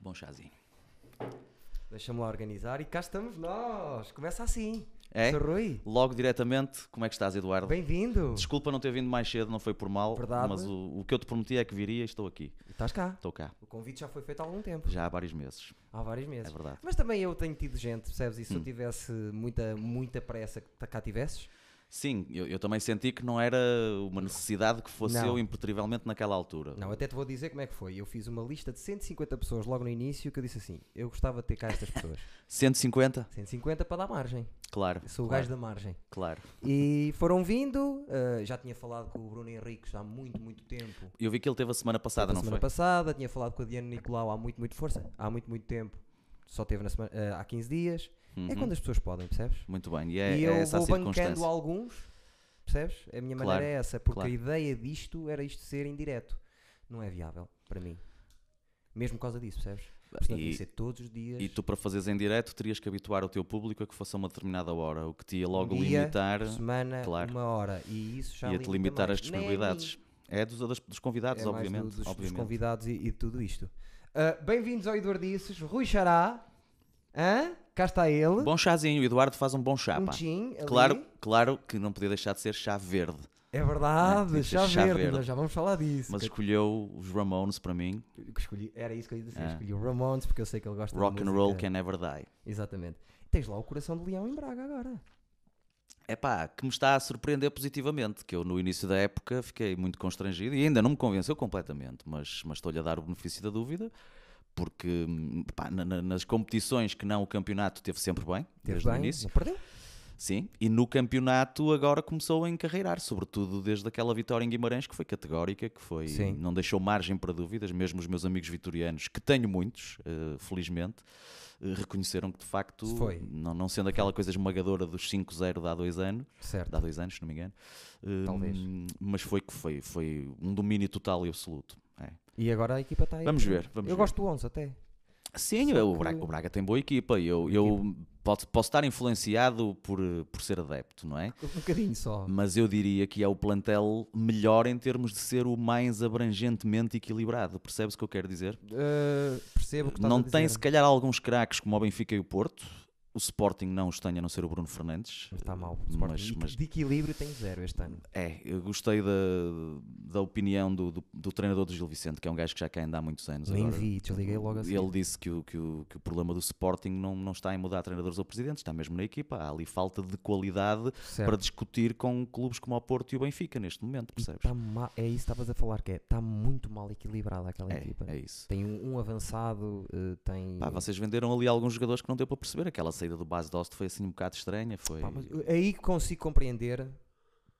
Bom chazinho. Deixa-me lá organizar e cá estamos nós. Começa assim. É? Sr. Rui, Logo diretamente, como é que estás, Eduardo? bem-vindo. Desculpa não ter vindo mais cedo, não foi por mal, Verdade. mas o, o que eu te prometi é que viria e estou aqui. Estás cá. Estou cá, O convite já foi feito há algum tempo. já há vários meses. Há vários É meses. verdade. Mas também eu tenho tido gente, percebes? E se eu Hum. tivesse muita, muita pressa que cá tivesses? Sim, eu, eu também senti que não era uma necessidade que fosse Não. eu impertrivelmente naquela altura. Não, até te vou dizer como é que foi. Eu fiz uma lista de 150 pessoas logo no início que eu disse assim: eu gostava de ter cá estas pessoas. 150? 150 para dar margem. Claro. Eu sou o claro, gajo da margem. Claro. E foram vindo. uh, já tinha falado com o Bruno Henriques há muito, muito tempo. Eu vi que ele teve a semana passada, na não semana foi? passada, tinha falado com a Diana Nicolau há muito, muito força, há muito, muito tempo. Só teve na semana, eh, há 15 dias. É Uhum. quando as pessoas podem, percebes? Muito bem, e é, e é eu essa a vou bancando alguns, percebes? A minha Claro, maneira é essa, porque claro. a ideia disto era isto ser indireto. Não é viável para mim. Mesmo por causa disso, percebes? Portanto, E- ser todos os dias. E tu, para fazeres em direto, terias que habituar o teu público a que fosse a uma determinada hora, o que te ia logo um dia, limitar, semana, claro. uma hora. E isso já ia-te limita limitar mais. as é disponibilidades. É dos, dos convidados, É obviamente. dos, dos obviamente. convidados e, e tudo isto. Ah, Bem-vindos ao Eduardices, Rui Xará. Hã? Cá está ele. Bom chazinho, o Eduardo faz um bom chá. um pá. ali. Claro, claro que não podia deixar de ser chá verde, É verdade, É, chá, chá verde, verde. já vamos falar disso. mas escolheu os Ramones para mim. escolhi, era isso que eu ia dizer, É. escolhi o Ramones porque eu sei que ele gosta Rock de and música. roll can never die. Exatamente. Tens lá o coração de leão em Braga agora. É pá, que me está a surpreender positivamente, que eu no início da época fiquei muito constrangido e ainda não me convenceu completamente, mas, mas estou-lhe a dar o benefício da dúvida, porque hum, pá, na- na- nas competições que não o campeonato teve sempre bem, Teve desde o bem, início. não perdeu? Sim, e no campeonato agora começou a encarreirar, sobretudo desde aquela vitória em Guimarães que foi categórica, que foi Sim. não deixou margem para dúvidas, mesmo os meus amigos vitorianos, que tenho muitos, eh, felizmente, eh, reconheceram que de facto, Foi. não, não sendo aquela coisa esmagadora dos 5-0 de há dois anos, Certo. de há dois anos, se não me engano, eh, Talvez. mas foi que foi, foi um domínio total e absoluto. é. E agora a equipa está aí. Vamos ver, vamos eu ver. gosto do 11 até. Sim, o Braga, o Braga tem boa equipa. Eu, eu posso, posso estar influenciado por, por ser adepto, não é? Um bocadinho só. Mas eu diria que é o plantel melhor em termos de ser o mais abrangentemente equilibrado. Percebes o que eu quero dizer? Uh, percebo o que estás Não a tem, dizer. se calhar, alguns craques como o Benfica e o Porto. O Sporting não os tem, a não ser o Bruno Fernandes. Mas Está mal. Mas- mas- De equilíbrio tem zero este ano. É, eu gostei da, da opinião do, do, do treinador do Gil Vicente, que é um gajo que já cá anda há muitos anos. Nem agora. vi, desliguei logo assim. Ele disse que o, que, o, que o problema do Sporting não, não está em mudar treinadores ou presidentes, está mesmo na equipa. Há ali falta de qualidade Certo. para discutir com clubes como o Porto e o Benfica neste momento, percebes? tá É isso que estavas a falar, que é. Está muito mal equilibrada aquela É, equipa. é isso. Tem um, um avançado, uh, tem. Pá, vocês venderam ali alguns jogadores que não deu para perceber. Aquela saída do Base Dost foi assim um bocado estranha. Foi... Pá, aí consigo compreender,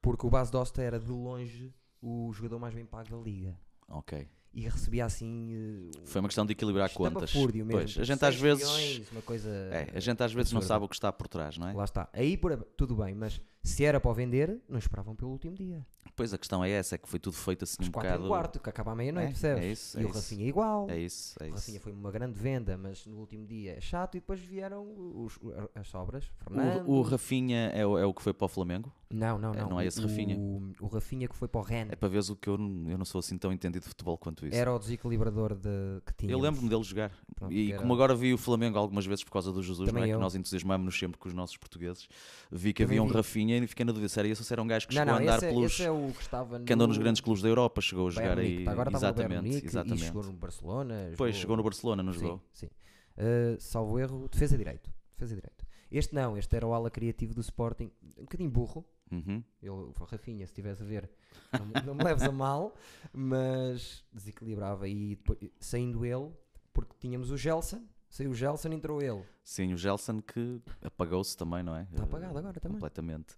porque o Bas Dosta era de longe o jogador mais bem pago da liga. Ok. E recebia assim. uh, Foi uma questão de equilibrar contas. mesmo. Pois, a gente às vezes. milhões, uma coisa. É, a gente às vezes não absurda. sabe o que está por trás, não é? Lá está. Aí por, tudo bem, mas se era para o vender, não esperavam pelo último dia. Pois a questão é essa, é que foi tudo feito assim Às um quatro bocado. quarto, que acaba à meia-noite, É, percebes? é isso, e é o isso. Rafinha é igual. É isso, é O isso. Rafinha foi uma grande venda, mas no último dia é chato e depois vieram os, as sobras. Fernando. O, o Rafinha é o, é o que foi para o Flamengo? Não, não, É, não. não é esse Rafinha? O, o Rafinha que foi para o Ren. É para veres o que eu, não- eu não sou assim tão entendido de futebol quanto isso. Era o desequilibrador de, que tinha. Eu lembro-me dele jogar. Pronto, e era- como agora vi o Flamengo algumas vezes por causa do Jesus, Também não é? eu. Que nós entusiasmamos-nos sempre com os nossos portugueses. Vi que Também havia um vi. Rafinha e fiquei na dúvida se era esse ou se era um gajo que Não, chegou não, a andar esse, é- pelos. esse é o que estava que andou nos no grandes clubes da Europa, chegou a jogar aí. Agora estava no exatamente, Munique exatamente. E chegou no Barcelona. Depois chegou no Barcelona, não jogou? Sim, sim. Uh, salvo erro, defesa direito. Defesa direito. Este não, este era o ala criativo do Sporting. Um bocadinho burro. Uhum. O Rafinha, se estivesse a ver, não, me- não me leves a mal, mas desequilibrava. E depois, saindo ele, porque tínhamos o Gelson, saiu o Gelson, entrou ele. Sim, o Gelson que apagou-se também, não é? Está apagado agora também. Completamente.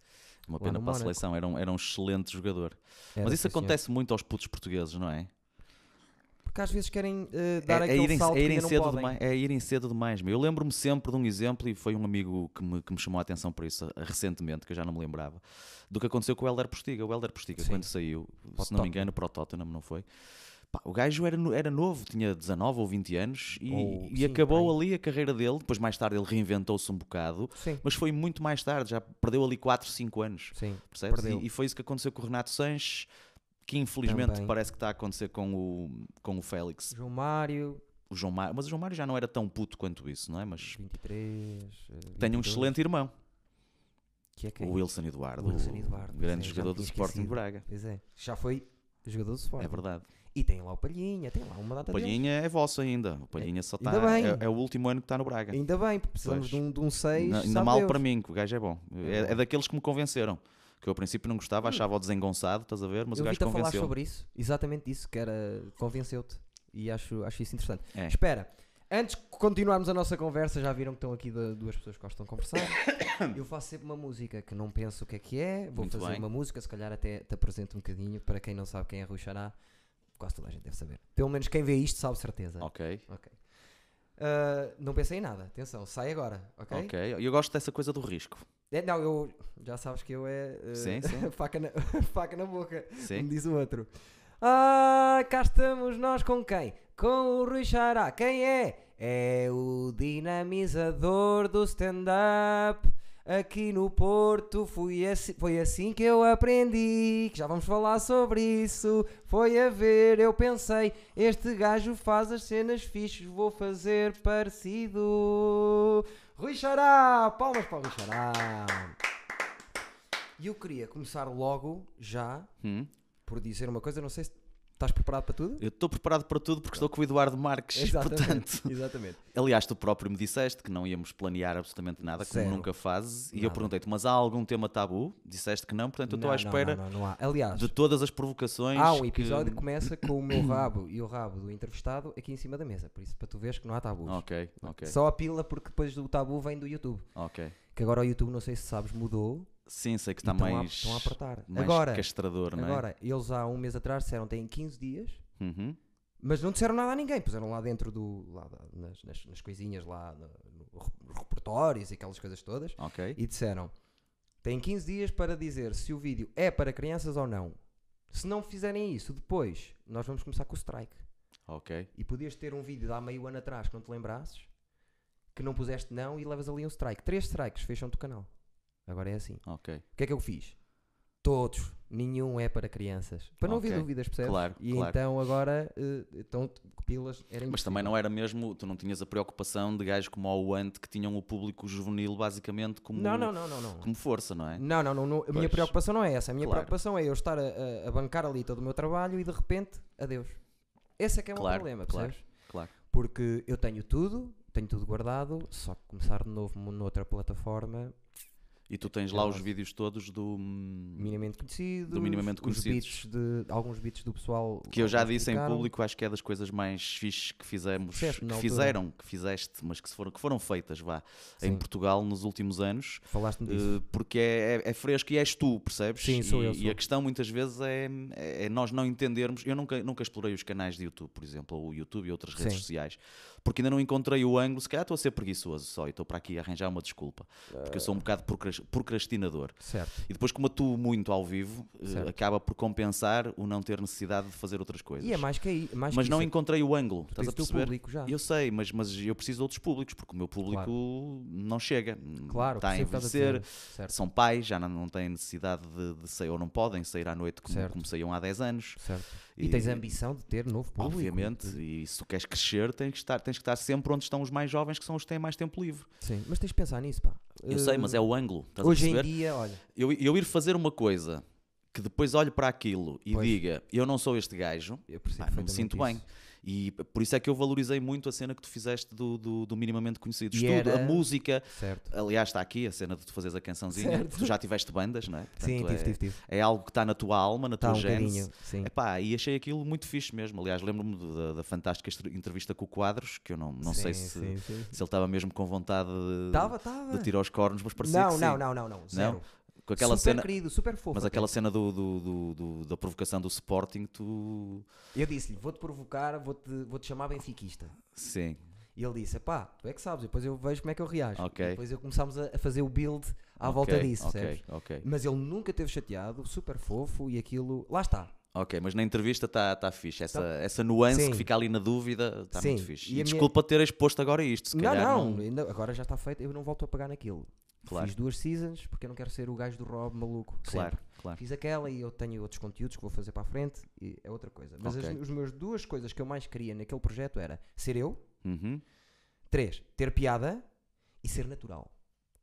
Uma Lá pena para a seleção, era um, era um excelente jogador. Era, Mas isso sim, senhor. acontece muito aos putos portugueses, não é? Porque às vezes querem uh, dar é, é aquele irem, salto é irem que ainda não cedo podem. demais, é irem cedo demais. meu. Eu lembro-me sempre de um exemplo, e foi um amigo que me, que me chamou a atenção para isso eh, recentemente, que eu já não me lembrava, do que aconteceu com o Helder Postiga. O Helder Postiga, Sim. quando saiu, se não me engano, para o Tottenham, não foi? Pá, o gajo era, era novo, tinha 19 ou 20 anos e, Ou- e sim, acabou por ali a carreira dele. Depois, mais tarde, ele reinventou-se um bocado, Sim, mas foi muito mais tarde, já perdeu ali 4, 5 anos. sim. Percebes? E, e foi isso que aconteceu com o Renato Sanches, que infelizmente Também. parece que está a acontecer com o, com o Félix. João Mário, o João Mário, mas o João Mário já não era tão puto quanto isso, não é? Mas 23. eh, tenho um 22, excelente irmão, Que é quem? o Wilson Eduardo, O Wilson Eduardo, grande é, jogador do Sporting. Braga. Pois é. Já foi jogador do Sporting. É verdade. E tem lá o Palhinha, tem lá uma data O deles. Palhinha é vosso ainda. O Palhinha só está. É, é o último ano que está no Braga. Ainda bem, porque precisamos Pois. de um, de um 6. Ainda, mal para mim, que o gajo é bom. É, é daqueles que me convenceram. Que eu, a princípio, não gostava, achava-o desengonçado, estás a ver? Mas Hum. Eu o gajo vi-te a falar convenceu. sobre isso, exatamente isso, que era convenceu-te. E acho, acho isso interessante. É. Espera, antes de continuarmos a nossa conversa, já viram que estão aqui duas pessoas que gostam de conversar. Eu faço sempre uma música que não penso o que é que é. Vou Muito fazer bem. uma música, se calhar até te apresento um bocadinho. Para quem não sabe quem é Rui Xará, quase toda a gente deve saber. Pelo menos quem vê isto sabe certeza. Ok, Ok. Ah, não pensei em nada, atenção, sai agora, ok? ok. Eu gosto dessa coisa do risco. É, não, eu já sabes que eu é eh, Sim, sim. faca, na, faca na boca, como Sim. diz o outro. Ah, cá estamos nós com quem? Com o Rui Xará. Quem é? É o dinamizador do stand-up. Aqui no Porto fui assim, foi assim que eu aprendi. Que já vamos falar sobre isso. Foi a ver, eu pensei: este gajo faz as cenas fixes, vou fazer parecido. Rui Xará! Palmas para o Rui Xará! E eu queria começar logo, já, Hum. por dizer uma coisa. Não sei se estás preparado para tudo? Eu estou preparado para tudo porque estou com o Eduardo Marques. Portanto, Exatamente. aliás, tu próprio me disseste que não íamos planear absolutamente nada, como Zero. nunca fazes. E eu perguntei-te, mas há algum tema tabu? Disseste que não, portanto eu estou à espera Não, não, não, há. Aliás, de todas as provocações. há um que- episódio que começa com o meu rabo e o rabo do entrevistado aqui em cima da mesa. Por isso, para tu veres que não há tabus. Ok, ok, Só a pila, porque depois do tabu vem do YouTube. ok. Que agora o YouTube, não sei se sabes, mudou. Sim, sei que está estão a- mais, estão a apertar. mais Agora, castrador, não é? agora, eles há um mês atrás disseram que têm 15 dias. Uhum. Mas não disseram nada a ninguém, puseram lá dentro do. Lá nas, nas, nas coisinhas lá, no, no re- repertórios e aquelas coisas todas, Ok, e disseram: têm 15 dias para dizer se o vídeo é para crianças ou não. Se não fizerem isso, depois nós vamos começar com o strike. ok. E podias ter um vídeo de há meio ano atrás que não te lembrasses, que não puseste não e levas ali um strike. Três strikes, fecham-te o canal. Agora é assim. Ok, O que é que eu fiz? Todos. Nenhum é para crianças. Para não haver Ok. dúvidas, percebes? Claro, e claro. então agora, eh, então, pilas era Mas também não era mesmo, tu não tinhas a preocupação de gajos como o Ant que tinham o público juvenil basicamente como, Não, não, não, não, não. como força, não é? Não, não, não, não. A minha preocupação não é essa. A minha Claro. preocupação é eu estar a, a- bancar ali todo o meu trabalho e de repente, adeus. Esse é que é o meu Claro, problema, claro, percebes? claro. Porque eu tenho tudo, tenho tudo guardado, só que começar de novo noutra plataforma, E tu tens lá os vídeos todos do. hum, minimamente conhecido, Do minimamente os conhecidos. beats de alguns beats do pessoal Que eu já disse em público, acho que é das coisas mais fixes que fizemos, na que altura. fizeram, que fizeste, mas que, foram, que foram feitas, vá, em Sim. Portugal nos últimos anos. Falaste-me disso. eh, porque é, é- é fresco e és tu, percebes? Sim, sou e, eu, e sou. a questão muitas vezes é, é nós não entendermos. Eu nunca, nunca explorei os canais de YouTube, por exemplo, ou o YouTube e outras redes Sim. sociais, porque ainda não encontrei o ângulo. Se calhar estou a ser preguiçoso só e estou para aqui arranjar uma desculpa, porque eu sou um bocado procras- procrastinador. Certo. E depois, como atuo muito ao vivo, eh, Certo. acaba por compensar o não ter necessidade de fazer outras coisas. E é mais que aí. Mais mas que não isso. encontrei o ângulo, Tu estás a perceber? público já. Eu sei, mas, mas eu preciso de outros públicos, porque o meu público não chega. Claro, está a envelhecer, são pais, já não, não têm necessidade de, de sair, ou não podem sair à noite como, Certo. como saíam há 10 anos. certo. E, tens a ambição de ter novo público. Obviamente, e se tu queres crescer, tens que, estar, tens que estar sempre onde estão os mais jovens, que são os que têm mais tempo livre. Sim, mas tens de pensar nisso, pá. Eu sei, mas é o ângulo. Hoje em dia, olha, Eu, eu ir fazer uma coisa que depois olhe para aquilo e Pois. diga eu não sou este gajo, eu pá, não me sinto bem. E por isso é que eu valorizei muito a cena que tu fizeste do, do, do minimamente conhecido. E Tudo, a era- música. Certo. Aliás, está aqui a cena de tu fazeres a cançãozinha. Certo. Tu já tiveste bandas, não é? Portanto, sim, é, tive, tive, tive. é algo que está na tua alma, na Tá tua um gênese. sim. Epá, e achei aquilo muito fixe mesmo. Aliás, lembro-me da, da fantástica entrevista com o Quadros, que eu não, não sei Sim, se, sim, se ele estava mesmo com vontade de, Tava, tava. de tirar os cornos, mas parecia Não, que sim. não, não, não, não. Zero. Com aquela super cena, querido, super fofo. mas até. aquela cena do, do- do- da provocação do Sporting, tu. Eu disse-lhe, vou-te provocar, vou-te vou -te chamar benfiquista. Sim, E ele disse, pá, tu é que sabes, depois eu vejo como é que eu reajo. Ok. E depois eu começámos a, fazer o build à Ok, volta disso, ok, percebes? ok. Mas ele nunca teve chateado, super fofo e aquilo... Lá está. Ok, mas na entrevista está tá fixe. Essa, essa nuance Sim. que fica ali na dúvida está muito fixe. e E, a minha- desculpa ter exposto agora isto. Se não, calhar não, ainda- agora já está feito, eu não volto a pegar naquilo. Claro. Fiz duas seasons porque eu não quero ser o gajo do Rob maluco. Claro, sempre. claro. Fiz aquela e eu tenho outros conteúdos que vou fazer para a frente e é outra coisa. Mas as, Ok. os meus duas coisas que eu mais queria naquele projeto era ser eu, Uhum. Três, ter piada e ser natural.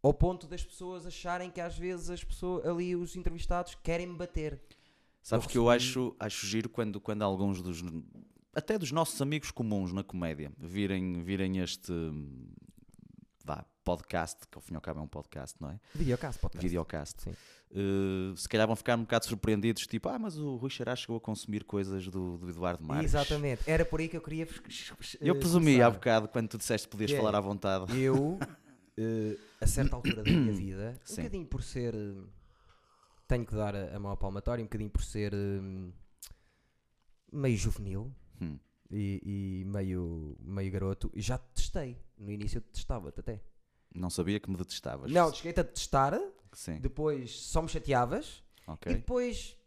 Ao ponto das pessoas acharem que às vezes as pessoas ali, os entrevistados, querem me bater. Sabes Eu que eu acho, acho giro quando, quando alguns dos. Até dos nossos amigos comuns na comédia virem, virem este. Podcast, que ao fim e ao cabo é um podcast, não é? Videocast, podcast. Videocast. Sim. Uh, se calhar vão ficar um bocado surpreendidos, tipo, ah, mas o Rui Xará chegou a consumir coisas do, do Eduardo Marques. Exatamente. Era por aí que eu queria. Eu eh, presumi há bocado quando tu disseste que podias é, falar à vontade. Eu, eh, a certa altura da minha vida, um Sim. bocadinho por ser. tenho que dar a, mão à palmatória, um bocadinho por ser eh, meio juvenil Hum. e, e meio, meio garoto, e já te testei. No início eu te testava-te até. Não sabia que me detestavas. Não, cheguei-te a testar, Sim, depois só me chateavas, e ok. depois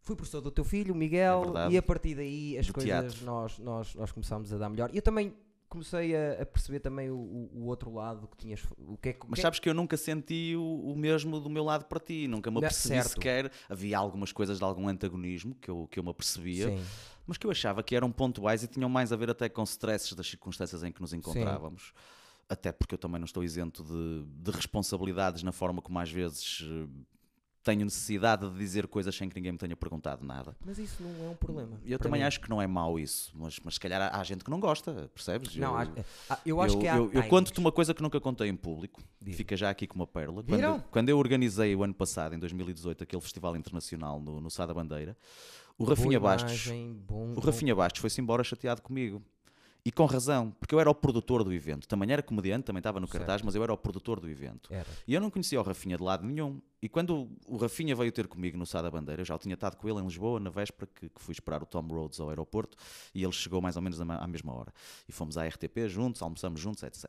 fui professor do teu filho, o Miguel, É e a partir daí as Do coisas teatro. nós, nós, nós começámos a dar melhor. E eu também comecei a, a perceber também o, o- outro lado que tinhas. O que é Mas é sabes que eu nunca senti o, o mesmo do meu lado para ti, nunca me Não, apercebi certo. sequer. Havia algumas coisas de algum antagonismo que eu, que eu me apercebia, Sim. mas que eu achava que eram pontuais e tinham mais a ver até com stresses das circunstâncias em que nos encontrávamos. Até porque eu também não estou isento de, de responsabilidades na forma como às vezes eh, tenho necessidade de dizer coisas sem que ninguém me tenha perguntado nada. Mas isso não é um problema. Eu também mim. acho que não é mau isso, mas, mas se calhar há, há gente que não gosta, percebes? Não, eu, há- eu acho eu, que há. eu, eu conto-te uma coisa que nunca contei em público, fica já aqui com uma pérola. Quando, quando eu organizei o ano passado, em 2018, aquele festival internacional no, no Sá da Bandeira, o Rafinha Bastos, imagem, bom- o Rafinha Bastos foi-se embora chateado comigo. E com razão, porque eu era o produtor do evento. Também era comediante, também estava no cartaz, Certo. mas eu era o produtor do evento. Era. E eu não conhecia o Rafinha de lado nenhum. E quando o Rafinha veio ter comigo no Sá da Bandeira, eu já o tinha estado com ele em Lisboa, na véspera que, que fui esperar o Tom Rhodes ao aeroporto, e ele chegou mais ou menos à, ma- à mesma hora. E fomos à RTP juntos, almoçamos juntos, etc.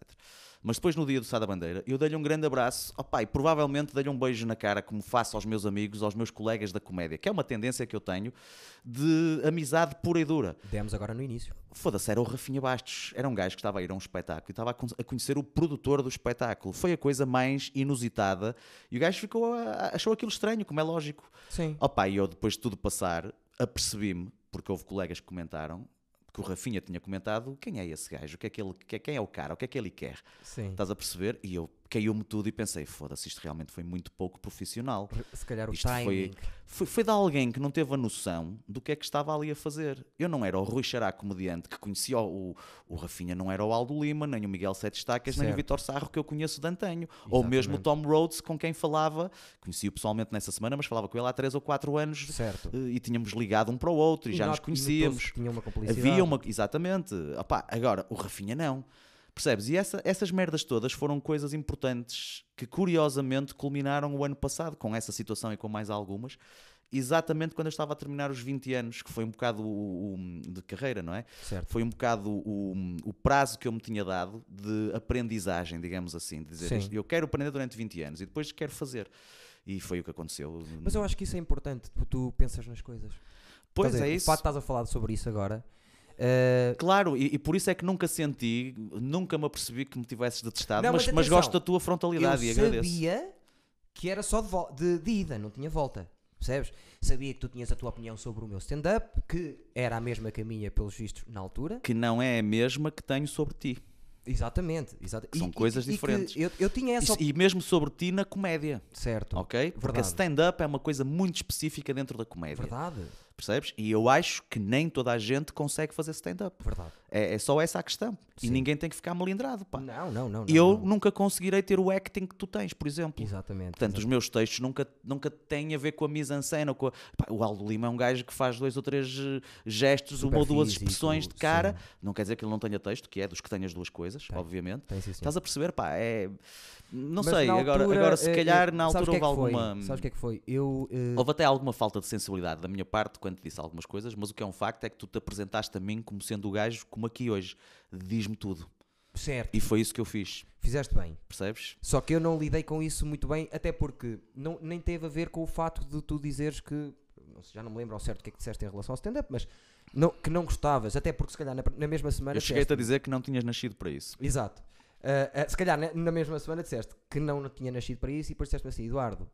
Mas depois, no dia do Sá da Bandeira, eu dei-lhe um grande abraço, opa, e provavelmente dei-lhe um beijo na cara, como faço aos meus amigos, aos meus colegas da comédia, que é uma tendência que eu tenho de amizade pura e dura. Demos agora no início. Foda-se, era o Rafinha Bastos. Era um gajo que estava a ir a um espetáculo e estava a con- a conhecer o produtor do espetáculo. Foi a coisa mais inusitada e o gajo ficou a- achou aquilo estranho, como é lógico. Sim. Opa, e eu depois de tudo passar, apercebi-me, porque houve colegas que comentaram, que o Rafinha tinha comentado, quem é esse gajo? O que é que ele, que- quem é o cara? O que é que ele quer? Sim. Estás a perceber? E eu caiu-me tudo e pensei, foda-se, isto realmente foi muito pouco profissional. Se calhar o Isto foi, timing. foi, foi de alguém que não teve a noção do que é que estava ali a fazer. Eu não era o Rui Xará comediante que conhecia o, o Rafinha, não era o Aldo Lima, nem o Miguel Sete Estacas, nem o Certo. Vitor Sarro que eu conheço de antanho. Ou mesmo o Tom Rhodes, com quem falava, conheci-o pessoalmente nessa semana, mas falava com ele há 3 ou 4 anos Certo. eh, e tínhamos ligado um para o outro e, já nos conhecíamos. Tinha uma complicidade. Havia uma. Exatamente. Opá, agora, o Rafinha não. Percebes? E essa- essas merdas todas foram coisas importantes que curiosamente culminaram o ano passado com essa situação e com mais algumas. Exatamente quando eu estava a terminar os 20 anos, que foi um bocado o, o- de carreira, não é? Certo. Foi um bocado o, o prazo que eu me tinha dado de aprendizagem, digamos assim, de dizer Sim. isto, eu quero aprender durante 20 anos e depois quero fazer. E foi o que aconteceu. Mas eu acho que isso é importante. Tu, tu pensas nas coisas. pois a é isso. O facto estás a falar sobre isso agora. Eh, Claro, e, e por isso é que nunca senti, nunca me apercebi que me tivesses detestado, Não, mas, mas mas gosto da tua frontalidade eu e agradeço. sabia que era só de, de- de ida, não tinha volta. Percebes? Sabia que tu tinhas a tua opinião sobre o meu stand-up, que era a mesma que a minha, pelos vistos, na altura. Que não é a mesma que tenho sobre ti. Exatamente. exata- São E- coisas e diferentes. Eu, eu tinha essa Isso- opinião. e mesmo sobre ti na comédia, Certo. ok? Porque a Verdade. stand-up é uma coisa muito específica dentro da comédia, Verdade. Percebes? E eu acho que nem toda a gente consegue fazer stand-up. Verdade. É, é só essa a questão. E Sim. ninguém tem que ficar melindrado, pá. Não, não, não. eu não. nunca conseguirei ter o acting que tu tens, por exemplo. Exatamente. Portanto, os meus textos nunca, nunca têm a ver com a mise-en-scène. ou com a- Pá, O Aldo Lima é um gajo que faz dois ou três eh, gestos, Super uma ou duas físico, expressões de cara. sim. Não quer dizer que ele não tenha texto, que é dos que tem as duas coisas, Tem. obviamente. Tem, sim. Estás a perceber? Pá, é. Não Mas sei, na agora, altura, agora se eh, calhar eh, na sabes altura o que é que houve foi? alguma. Sabes o que é que foi? Eu. eh, Houve até alguma falta de sensibilidade da minha parte quando te disse algumas coisas, mas o que é um facto é que tu te apresentaste a mim como sendo o gajo como aqui hoje. Diz-me tudo. certo. E foi isso que eu fiz, Fizeste bem. percebes? Só que eu não lidei com isso muito bem, até porque não, nem teve a ver com o fato de tu dizeres que. não sei, Já não me lembro ao certo o que é que disseste em relação ao stand-up, mas não- que não gostavas, até porque se calhar na, na mesma semana. Eu cheguei-te a disseste- dizer que não tinhas nascido para isso. Exato. Ah, ah, se calhar na, na mesma semana disseste que não, não tinha nascido para isso e depois disseste assim: Eduardo,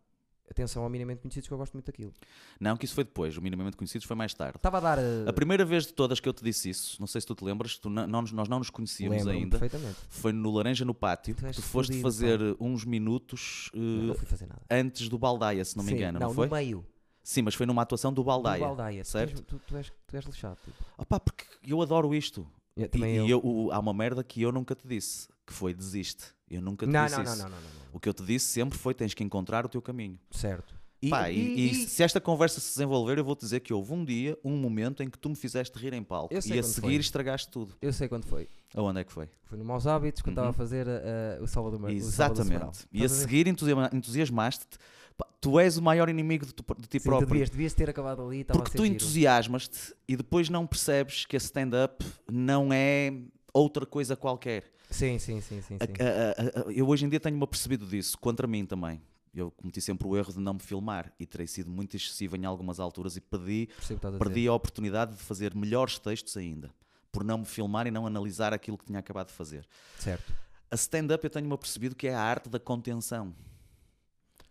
atenção ao minimamente conhecidos que eu gosto muito daquilo. Não, que isso foi depois. O minimamente conhecidos foi mais tarde. Estava a dar. eh, A primeira vez de todas que eu te disse isso, não sei se tu te lembras, tu não- nós não nos conhecíamos ainda. perfeitamente. Foi no Laranja no Pátio. Tu Tu foste fodido, fazer uns minutos Não, não fui fazer nada. antes do Baldaia, se não me Sim, engano, não, não foi? no meio. Sim, mas foi numa atuação do Baldaia. Do Baldaia. Certo? Tu, tu és, tu és lixado. Tipo. Opá, porque eu adoro isto. Eu, E, e eu. há uma merda que eu nunca te disse, que foi desiste. Eu nunca te Não, disse não, não, isso. não, não, não, não. O que eu te disse sempre foi tens que encontrar o teu caminho. Certo. Pá, e, e se esta conversa se desenvolver, eu vou te dizer que houve um dia, um momento em que tu me fizeste rir em palco Eu sei e a quando seguir foi. estragaste tudo. Eu sei quando foi. Aonde é que foi? Foi no Maus Hábitos, quando estava Uhum. a fazer eh, o Salvador Mar- o Salvador Sobral. Exatamente. E a Estás ver? seguir entusiasma- entusiasmaste-te. Pá, Tu és o maior inimigo de, tu- de ti Sim, tu próprio. devias, devias ter acabado ali. estava a Porque ser tu giro. entusiasmas-te e depois não percebes que a stand-up não é outra coisa qualquer. Sim, sim, sim, sim. A- sim. a- a- a- eu hoje em dia tenho-me apercebido disso, contra mim também. Eu cometi sempre o erro de não me filmar e terei sido muito excessivo em algumas alturas e perdi, a perdi a oportunidade de fazer melhores textos ainda, por não me filmar e não analisar aquilo que tinha acabado de fazer. Certo. A stand-up eu tenho-me apercebido que é a arte da contenção,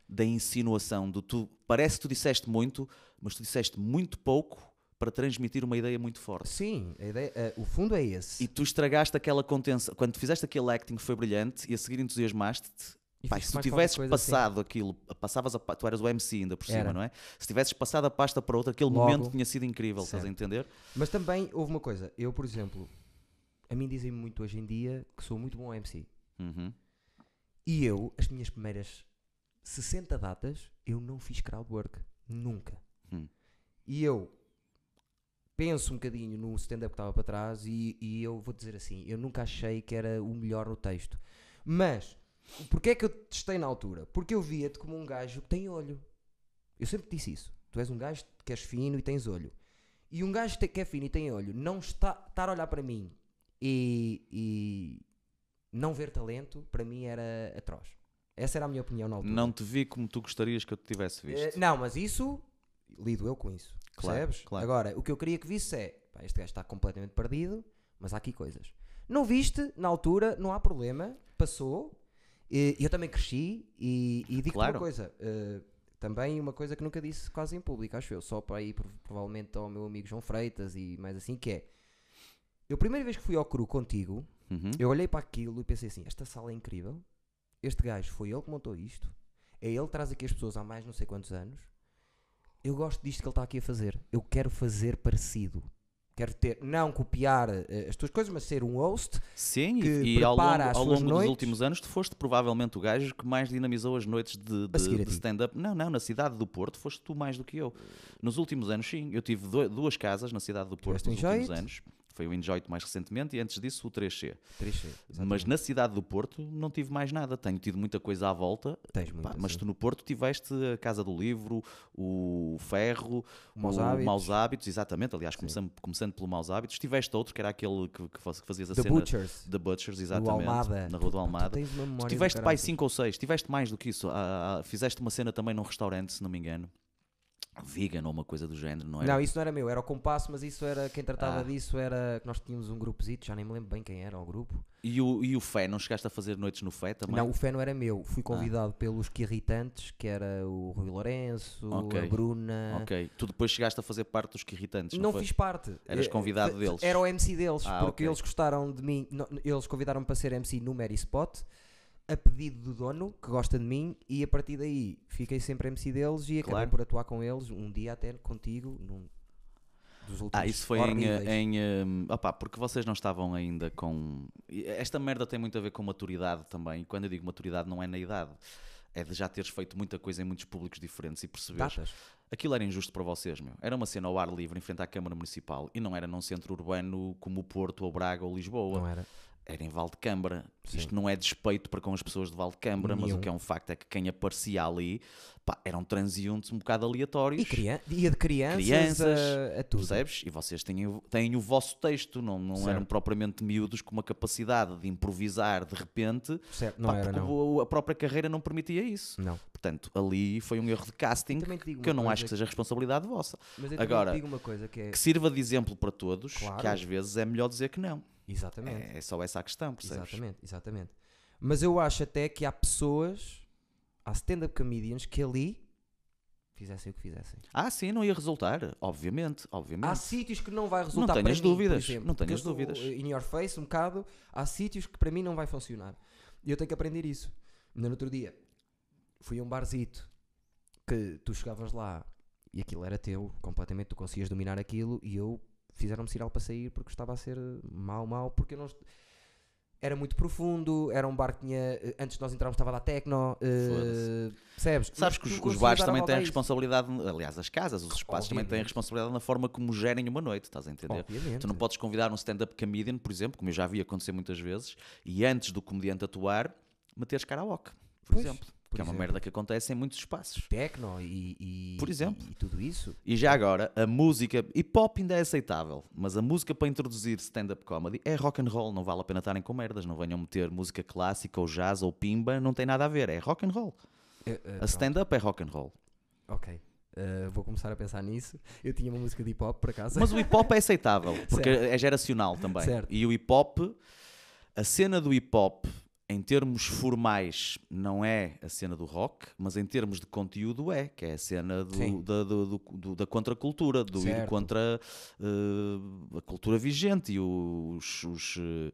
da insinuação, do tu. Parece que tu disseste muito, mas tu disseste muito pouco para transmitir uma ideia muito forte. Sim, a ideia, eh, o fundo é esse. E tu estragaste aquela contenção. Quando fizeste aquele acting foi brilhante e a seguir entusiasmaste-te. Fiz se tu tivesses coisa assim. passado aquilo, passavas a, tu eras o MC ainda por cima, Era. não é? Se tivesses passado a pasta para outra, aquele Logo. momento tinha sido incrível, estás a Certo. entender? Mas também houve uma coisa. Eu, por exemplo, a mim dizem-me muito hoje em dia que sou muito bom MC. Uhum. E eu, as minhas primeiras 60 datas, eu não fiz crowdwork. Nunca. Hum. E eu penso um bocadinho no stand-up que estava para trás e, e eu vou dizer assim, eu nunca achei que era o melhor no texto. Mas, porquê é que eu te testei na altura? Porque eu via-te como um gajo que tem olho. Eu sempre disse isso. Tu és um gajo que és fino e tens olho. E um gajo que é fino e tem olho, não está, estar a olhar para mim e, e não ver talento, para mim era atroz. Essa era a minha opinião na altura. Não te vi como tu gostarias que eu te tivesse Eh, visto. não, mas isso lido eu com isso. Claro, Percebes? claro. Agora, o que eu queria que visse é pá, este gajo está completamente perdido, mas há aqui coisas. Não viste na altura, não há problema, passou. E eu também cresci e, e digo-te Claro. uma coisa. eh, também uma coisa que nunca disse quase em público, acho eu, só para ir prov- provavelmente ao meu amigo João Freitas e mais assim, que é. Eu, a primeira vez que fui ao cru contigo, Uhum. eu olhei para aquilo e pensei assim: esta sala é incrível. Este gajo foi ele que montou isto. É ele que traz aqui as pessoas há mais não sei quantos anos. Eu gosto disto que ele está aqui a fazer. Eu quero fazer parecido. Quero ter, não copiar eh, as tuas coisas, mas ser um host. Sim, que e, ao longo, ao longo dos noites. últimos anos tu foste provavelmente o gajo que mais dinamizou as noites de, de, de stand-up. Não, não, na cidade do Porto foste tu mais do que eu. Nos últimos anos, sim. Eu tive do- duas casas na cidade do Porto nos últimos anos. Foi o Enjoy-te mais recentemente e antes disso o 3C. Triste, Mas na cidade do Porto não tive mais nada. Tenho tido muita coisa à volta. Tens Pá, mas tu no Porto tiveste a Casa do Livro, o Ferro, O Maus o Hábitos. Maus Hábitos, exatamente. Aliás, começando, começando pelo Maus Hábitos. Tiveste outro que era aquele que, que faz- que fazias a The cena Butchers. The Butchers, exatamente. Almada. Na Rua do Tu- tu Almada. tens uma memória Tu do tiveste pai caraças. 5 ou 6, tiveste mais do que isso. Ah, ah, fizeste uma cena também num restaurante, se não me engano. Vegan ou uma coisa do género, não era? Não, isso não era meu, era o compasso, mas isso era quem tratava Ah. disso era que nós tínhamos um grupozito, já nem me lembro bem quem era o grupo. E, o, e o Fé, não chegaste a fazer noites no Fé também? Não, o fé não era meu. Ah. Fui convidado pelos que irritantes, que era o Rui Lourenço, Ok. a Bruna. Ok. Tu depois chegaste a fazer parte dos que irritantes, não, Não foi? fiz parte. Eras Eh, convidado deles. Era o MC deles, Ah, porque ok. eles gostaram de mim. eles convidaram-me para ser MC no Mary Spot, a pedido do dono, que gosta de mim, e a partir daí fiquei sempre MC deles e acabei Claro. por atuar com eles, um dia até contigo, num dos últimos Ah, isso foi em, horríveis. em hum, opá, porque vocês não estavam ainda com. Esta merda tem muito a ver com maturidade também. E quando eu digo maturidade, não é na idade, é de já teres feito muita coisa em muitos públicos diferentes e perceberes. Datas. Aquilo era injusto para vocês, meu. Era uma cena ao ar livre em frente à Câmara Municipal e não era num centro urbano como o Porto, ou Braga ou Lisboa. Não era? Era em Valdecâmara. Sim. Isto não é despeito para com as pessoas de Valdecâmara, mas o que é um facto é que quem aparecia ali pá, eram transeuntes um bocado aleatórios. E crian ia de crianças, Crianças, a, a tudo. Percebes? E vocês têm, o- têm o vosso texto, não, não eram propriamente miúdos com uma capacidade de improvisar de repente, Certo, Não pá, era, não. a própria carreira não permitia isso. Não. Portanto, ali foi um erro de casting que eu não acho que seja responsabilidade vossa. Mas eu Agora, digo uma coisa que é. Que sirva de exemplo para todos, Claro. que às vezes é melhor dizer que não. Exatamente. É, é só essa a questão, percebes? Exatamente, exatamente. Mas eu acho até que há pessoas, há stand-up comedians que ali fizessem o que fizessem. Ah, sim, não ia resultar. Obviamente, obviamente. Há sítios que não vai resultar Não para tenhas mim, por dúvidas, exemplo, não tenhas dúvidas. In your face, um bocado, há sítios que para mim não vai funcionar. E eu tenho que aprender isso. No outro dia, fui a um barzito que tu chegavas lá e aquilo era teu, completamente, tu conseguias dominar aquilo e eu fizeram-me sinal para sair porque estava a ser mau, mau, porque eu não. Era muito profundo, era um bar que tinha. eh, Antes de nós entrarmos estava lá tecno. eh, Foda-se. percebes? Sabes que os, os bares a também têm a responsabilidade, aliás, as casas, os espaços também têm Obviamente. responsabilidade na forma como gerem uma noite, estás a entender? Obviamente. Tu não podes convidar um stand-up comedian, por exemplo, como eu já vi acontecer muitas vezes, e antes do comediante atuar, meteres karaoke, por Pois, exemplo. Por que é uma exemplo. merda que acontece em muitos espaços. Tecno e, e- Por exemplo. e- e tudo isso. E já agora, a música, hip hop ainda é aceitável, mas a música para introduzir stand-up comedy é rock and roll, não vale a pena estarem com merdas, não venham meter música clássica ou jazz ou pimba, não tem nada a ver, é rock and roll. Eh, eh, A stand-up é rock and roll. Ok. Uh, vou começar a pensar nisso. Eu tinha uma música de hip hop por acaso. Mas o hip hop é aceitável, porque Certo. é geracional também. Certo. E o hip hop, a cena do hip hop, em termos formais, não é a cena do rock, mas em termos de conteúdo é, que é a cena do- da, do- do- da contracultura, do ir contra eh, a cultura vigente e os, os, eh,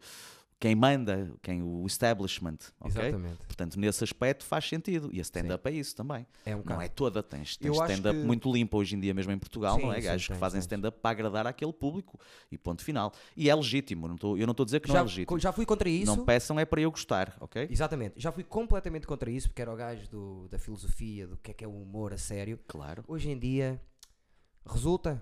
quem manda, quem o establishment, ok? Exatamente. Portanto, nesse aspecto faz sentido. E a stand-up é isso também. É um Não é toda, tens, tens stand-up que- muito limpo hoje em dia, mesmo em Portugal, não Sim, é? sim, Gajos que fazem stand-up para agradar aquele público e ponto final. E é legítimo, não tô- eu não estou a dizer que não já, é legítimo. já fui contra isso. Não peçam é para eu gostar, ok? Exatamente. Já fui completamente contra isso, porque era o gajo do- da filosofia, do que é que é o humor a sério. Claro, Hoje em dia, resulta.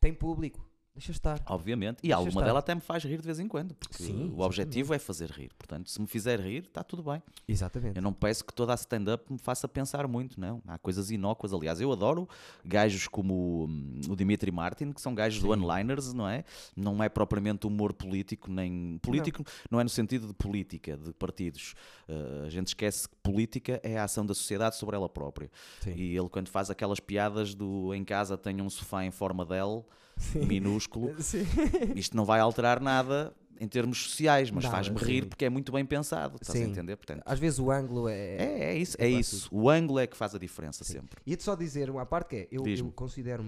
Tem público. Deixa estar. obviamente. E Deixa alguma estar. dela até me faz rir de vez em quando, porque Sim, o objetivo é fazer rir. Portanto, se me fizer rir, está tudo bem. Exatamente. Eu não peço que toda a stand-up me faça pensar muito, não. Há coisas inócuas. Aliás, eu adoro gajos como hum, o Dimitri Martin, que são gajos do one-liners, não é? Não é propriamente humor político, nem. Político não, é no sentido de política, de partidos. Uh, a gente esquece que política é a ação da sociedade sobre ela própria. Sim. E ele, quando faz aquelas piadas do em casa tenho um sofá em forma de L, Sim. minúsculo, Sim. isto não vai alterar nada em termos sociais, mas faz-me rir porque é muito bem pensado. Estás a Sim. entender? Portanto, Às vezes o ângulo é. é, é isso, é quase isso. O ângulo é que faz a diferença Sim. sempre. Ia-te só dizer uma parte que é, eu, eu considero,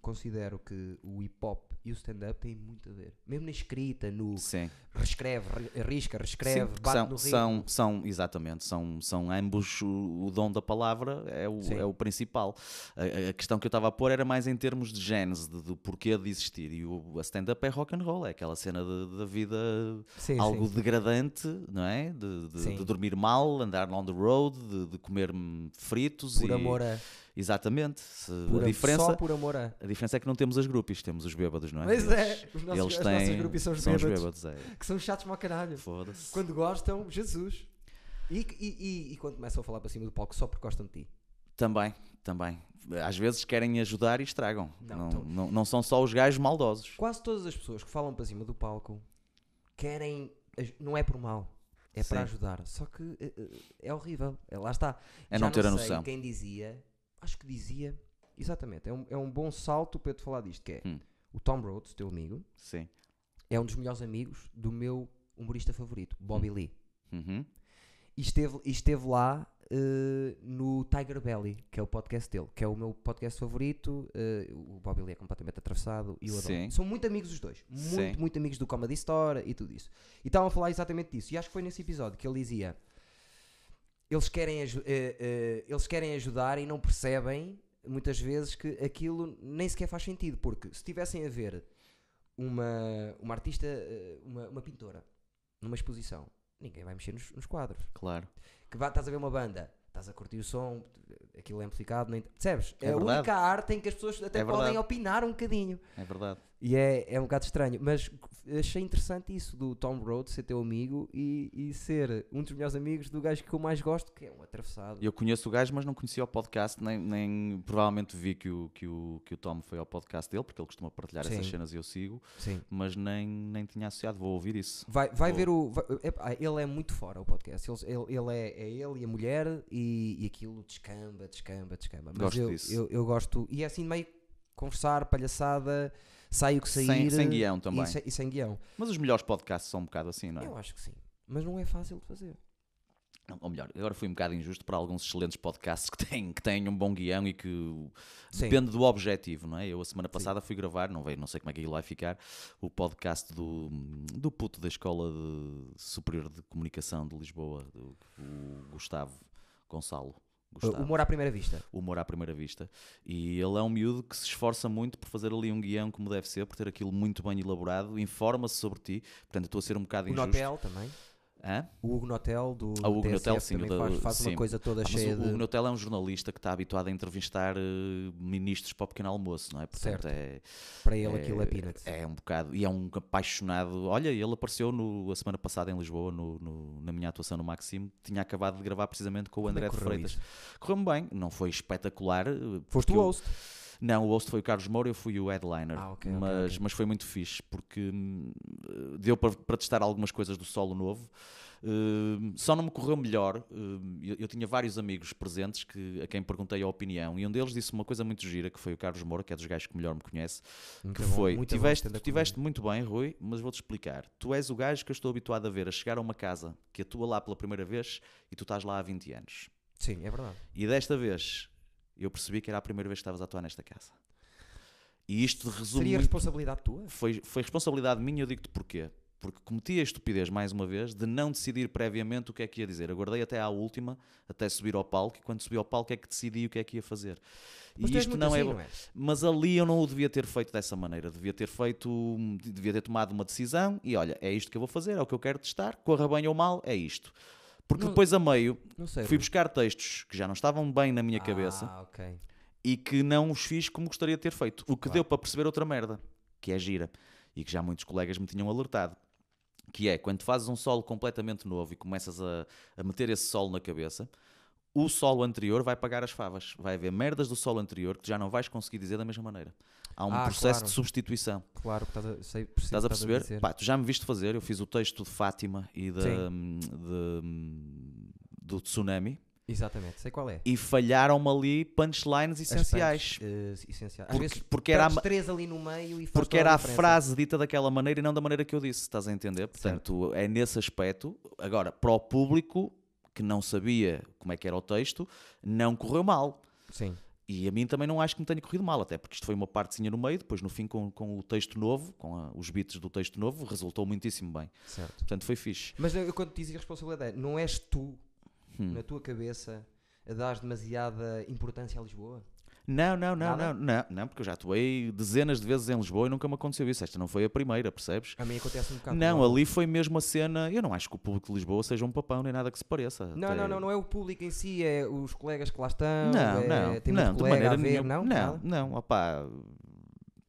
considero que o hip hop e o stand-up têm muito a ver. Mesmo na escrita, no Sim. reescreve, re- risca, Sim, reescreve, porque bate são, no ritmo. são, são, exatamente, são, são ambos o, o dom da palavra é o, Sim. é o principal. A, a questão que eu estava a pôr era mais em termos de gênese, de- do porquê de existir. E o a stand-up é rock and roll, é aquela cena da vida Sim, algo sim. degradante, não é? De, de- Sim. de dormir mal, andar on the road, de, de comer fritos. Por e, amor a. Exatamente. Se- Por a, diferença, Só por amor a. a diferença é que não temos as grupos, temos os bêbados, não é? Pois é, os nossos, eles as nossas têm. grupos são os são os bêbados, bêbados, é. que são chatos ao caralho. Foda-se. Quando gostam, Jesus. E, e, e, e quando começam a falar para cima do palco só porque gostam de ti. Também, também. Às vezes querem ajudar e estragam. Não, Não, então- não, não são só os gajos maldosos. Quase todas as pessoas que falam para cima do palco querem. Não é por mal. É para Sim. ajudar. Só que eh, é horrível. É, lá está. É Já não ter a sei noção. Quem dizia. Acho que dizia. Exatamente. É um, é um bom salto para eu te falar disto. Que é Hum. o Tom Rhodes, teu amigo, Sim. é um dos melhores amigos do meu humorista favorito, Bobby Hum. Lee. Uhum. E esteve, e esteve lá eh, no Tiger Belly, que é o podcast dele, que é o meu podcast favorito. eh, o Bobby Lee é completamente atravessado e eu adoro. Sim. São muito amigos os dois. Muito, Sim. muito amigos do Comedy Store e tudo isso. E estavam a falar exatamente disso. E acho que foi nesse episódio que ele dizia: eles querem, eh, eh, eles querem ajudar e não percebem muitas vezes que aquilo nem sequer faz sentido. Porque se estivessem a ver uma, uma artista, eh, uma, uma pintora, numa exposição, ninguém vai mexer nos, nos quadros Claro. que vá, estás a ver uma banda, estás a curtir o som, aquilo é amplificado, nem, percebes? É É, a verdade. única arte em que as pessoas até É podem opinar um bocadinho. É verdade. E é, é um bocado estranho, mas achei interessante isso do Tom Rhodes ser teu amigo e, e ser um dos melhores amigos do gajo que eu mais gosto, que é um atravessado. Eu conheço o gajo, mas não conhecia o podcast, nem, nem provavelmente vi que o, que, o, que o Tom foi ao podcast dele, porque ele costuma partilhar essas Sim. cenas e eu sigo, Sim. mas nem, nem tinha associado. Vou ouvir isso. Vai, vai Boa. ver o. vai- ele é muito fora o podcast. Ele, ele, ele é, é ele e a mulher e, e aquilo descamba, descamba, descamba. Mas Gosto eu, disso. Eu, eu gosto. E é assim meio conversar, palhaçada, sai o que sair. Sem, sem guião também. E sem, e sem guião. Mas os melhores podcasts são um bocado assim, não é? Eu acho que sim. Mas não é fácil de fazer. Não, Ou melhor, agora fui um bocado injusto para alguns excelentes podcasts que têm, que têm um bom guião e que Sim. depende do objetivo, não é? Eu a semana passada fui gravar, não, veio, não sei como é que aquilo vai ficar, o podcast do, do puto da Escola de- Superior de Comunicação de Lisboa, do, o Gustavo Gonçalo. Gustavo. Humor à primeira vista. humor à primeira vista. E ele é um miúdo que se esforça muito por fazer ali um guião como deve ser, por ter aquilo muito bem elaborado, informa-se sobre ti. Portanto, estou a ser um bocado O injusto. Notel também. Hã? O Hugo Notel do Ah, o Hugo TSF Notel, sim, também faz, faz sim. uma coisa toda Ah, cheia de... o Neutel é um jornalista que está habituado a entrevistar eh, ministros para o pequeno almoço, não é? Portanto, Certo. é, Para ele aquilo é peanuts. é um bocado. E é um apaixonado. Olha, ele apareceu no, a semana passada em Lisboa, no, no- na minha atuação no Maxime. Tinha acabado de gravar precisamente com o é André de Freitas. Correu-me bem, não foi espetacular. eh, Foste o eu- host. Não, o host foi o Carlos Moura, eu fui o headliner. Ah, ok, ok, mas, ok. mas foi muito fixe, porque hum, deu para, para testar algumas coisas do solo novo. Hum, só não me correu melhor. hum, eu, eu tinha vários amigos presentes que, a quem perguntei a opinião, e um deles disse uma coisa muito gira, que foi o Carlos Moura, que é dos gajos que melhor me conhece, Muito que bom, foi, muito tiveste, tu tiveste muito bem, Rui, mas vou-te explicar. Tu és o gajo que eu estou habituado a ver a chegar a uma casa que atua lá pela primeira vez e tu estás lá há 20 anos. Sim, é verdade. E desta vez eu percebi que era a primeira vez que estavas a atuar nesta casa. E isto resume Seria responsabilidade tua? foi, foi responsabilidade minha, eu digo-te porquê. Porque cometi a estupidez, mais uma vez, de não decidir previamente o que é que ia dizer. Aguardei até à última, até subir ao palco, e quando subi ao palco é que decidi o que é que ia fazer. Mas e isto não é. assim, não é? Mas ali eu não o devia ter feito dessa maneira. Devia ter feito. Devia ter tomado uma decisão e olha, é isto que eu vou fazer, é o que eu quero testar, corra bem ou mal, é isto. Porque Não- depois a meio fui buscar textos que já não estavam bem na minha cabeça Ah, ok. e que não os fiz como gostaria de ter feito. O que Claro. deu para perceber outra merda, que é gira, e que já muitos colegas me tinham alertado. Que é quando fazes um solo completamente novo e começas a, a meter esse solo na cabeça, o solo anterior vai pagar as favas. Vai haver merdas do solo anterior que já não vais conseguir dizer da mesma maneira. Há um Ah, processo claro. de substituição. Claro que estás a, sei, percebo Estás a o que perceber? dizer. Pá, tu já me viste fazer, eu fiz o texto de Fátima e da, Sim. de- do tsunami Exatamente, sei qual é. e falharam-me ali punchlines essenciais. punches, eh, essenciais. Às Porque, vezes porque era a, três ali no meio e Porque era a diferença. frase dita daquela maneira e não da maneira que eu disse, estás a entender? Portanto, é nesse aspecto. Agora, para o público que não sabia como é que era o texto, não correu mal. Sim. E a mim também não acho que me tenha corrido mal, até porque isto foi uma partezinha no meio, depois no fim com, com o texto novo, com a- os beats do texto novo, resultou muitíssimo bem. Certo. Portanto, foi fixe. Mas eu quando dizia responsabilidade, não és tu, Hum. na tua cabeça, a dar demasiada importância a Lisboa? Não, não, não, Nada? não, não, não, porque eu já atuei dezenas de vezes em Lisboa e nunca me aconteceu isso. Esta não foi a primeira, percebes? A mim acontece um bocado. Não, ali foi mesmo a cena. Eu não acho que o público de Lisboa seja um papão nem nada que se pareça. Não, Até- não, não, não é o público em si, é os colegas que lá estão. Não, é, não, tem não, de maneira a ver, nenhuma. não? Não, não, opá,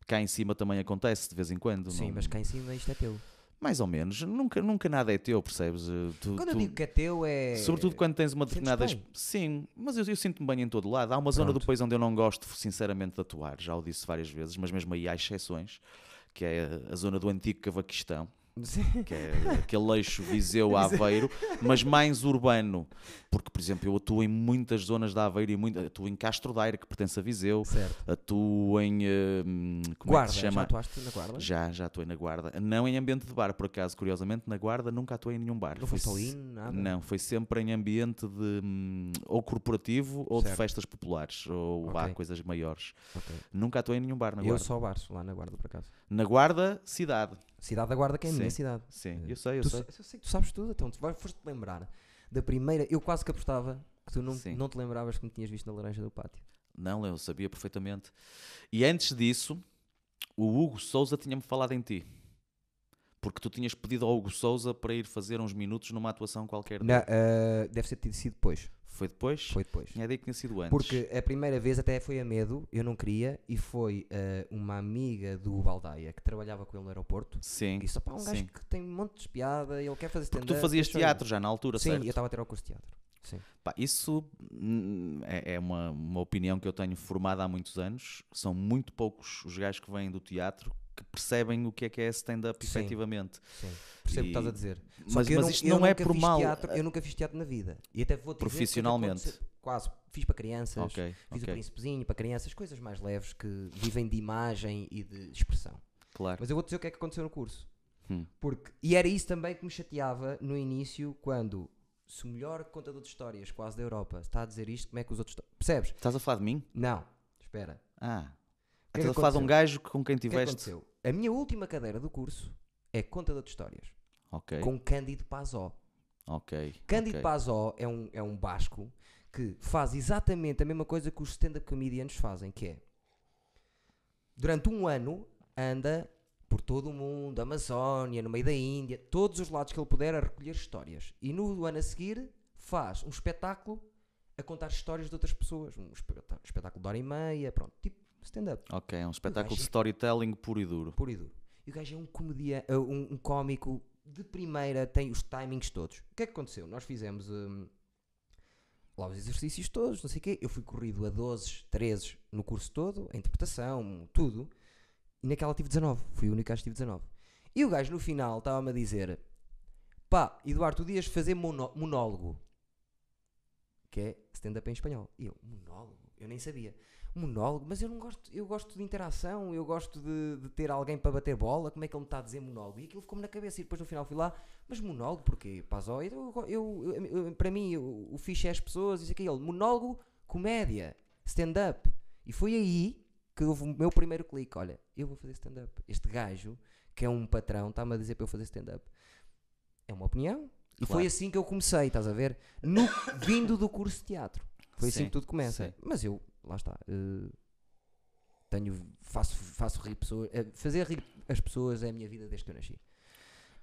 cá em cima também acontece de vez em quando. Sim, não- mas cá em cima isto é teu. Mais ou menos, nunca, nunca nada é teu, percebes? Eh, Tu, Quando eu tu- digo que é teu, é. Sobretudo quando tens uma determinada. Sim, mas eu, eu sinto-me bem em todo lado. Há uma zona do Pronto. país onde eu não gosto, sinceramente, de atuar. Já o disse várias vezes, mas mesmo aí há exceções, que é a zona do antigo Cavaquistão, Sim. que é aquele eixo Viseu-Aveiro, mas mais urbano. Porque, por exemplo, eu atuo em muitas zonas da Aveiro e muito, atuo em Castro Daire, que pertence a Viseu, Certo. atuo em. hum, como Guarda, é que se já chama? atuaste na guarda? Já, já atuei na Guarda. Não em ambiente de bar, por acaso, curiosamente, na Guarda nunca atuei em nenhum bar. Não foste ao se- nada? Não, foi sempre em ambiente de hum, ou corporativo ou de Certo. festas populares ou vá, Ok. coisas maiores. Ok. Nunca atuei em nenhum bar na Eu Guarda. só Barço, lá na guarda, por acaso. Na Guarda, cidade. Cidade da Guarda, que é a minha Sim. cidade. Sim, Eh, eu sei, eu tu, sei. eu sei que tu sabes tudo, então tu vais- foste-te lembrar da primeira. Eu quase que apostava que tu não, Sim. não te lembravas que me tinhas visto na Laranja do Pátio. Não, eu sabia perfeitamente. E antes disso, o Hugo Souza tinha-me falado em ti. Porque tu tinhas pedido ao Hugo Souza para ir fazer uns minutos numa atuação qualquer. Na- dele. eh, deve ser tido sido depois. Foi depois? Foi depois. Tinha ideia que tinha sido antes. Porque a primeira vez até foi a medo, eu não queria, e foi eh, uma amiga do Baldaia que trabalhava com ele no aeroporto. Sim. Que disse: "Opá, um gajo sim. que tem um monte de espiada, ele quer fazer stand-up. tu fazias deixa eu ir." teatro já na altura, Sim, certo? eu estava a ter ao curso de teatro. Sim. Pá, isso hum, é, é uma, uma opinião que eu tenho formada há muitos anos. São muito poucos os gajos que vêm do teatro que percebem o que é que é stand-up efetivamente. Sim, percebo o que estás a dizer. Só Mas, mas não- isto não é por mal. teatro- eu nunca fiz teatro na vida. E até vou dizer Profissionalmente. aconteceu- Quase. Fiz para crianças. Ok, Fiz o ok, príncipezinho para crianças, coisas mais leves que vivem de imagem e de expressão. claro. Mas eu vou dizer o que é que aconteceu no curso. Hum. Porque, e era isso também que me chateava no início, quando se o melhor contador de histórias quase da Europa está a dizer isto, como é que os outros. Percebes? Estás a falar de mim? Não, espera. Ah. Que Estás a falar de um gajo com quem que que tiveste. aconteceu? A minha última cadeira do curso é contador de histórias, ok. com Cândido Pazó. Ok. Cândido ok. Pazó é um, é um basco que faz exatamente a mesma coisa que os stand-up comedians fazem, que é durante um ano anda por todo o mundo, Amazónia, no meio da Índia, todos os lados que ele puder a recolher histórias. E no ano a seguir faz um espetáculo a contar histórias de outras pessoas. Um espetá- espetáculo de hora e meia, pronto, tipo stand-up, Ok, é um espetáculo de gajo- storytelling puro e duro. puro e duro. E o gajo é um comediante, um, um cómico de primeira, tem os timings todos. O que é que aconteceu? Nós fizemos hum, lá os exercícios todos, não sei o quê. Eu fui corrido a 12, 13 no curso todo, a interpretação, tudo. E naquela tive 19. Fui o único que tive 19. E o gajo no final estava-me a dizer: pá, Eduardo, tu ias fazer mono- monólogo. Que é stand-up em espanhol. E eu, monólogo? Eu nem sabia. Monólogo? Mas eu não gosto, eu gosto de interação, eu gosto de, de ter alguém para bater bola. Como é que ele me está a dizer monólogo? E aquilo ficou-me na cabeça. E depois no final fui lá, mas monólogo porquê? Pazó, eu, eu, eu- eu- para mim, o, o fixe é as pessoas. Isso aqui, ele, monólogo, comédia, stand-up. E foi aí que houve o meu primeiro clique. Olha, eu vou fazer stand-up. Este gajo, que é um patrão, está-me a dizer para eu fazer stand-up. É uma opinião. E Claro. foi assim que eu comecei, estás a ver? No, vindo do curso de teatro. Foi assim Sim, que tudo começa. sim. Mas eu, lá está. eh, tenho, faço, faço rir pessoas. eh, fazer rir as pessoas é a minha vida desde que eu nasci.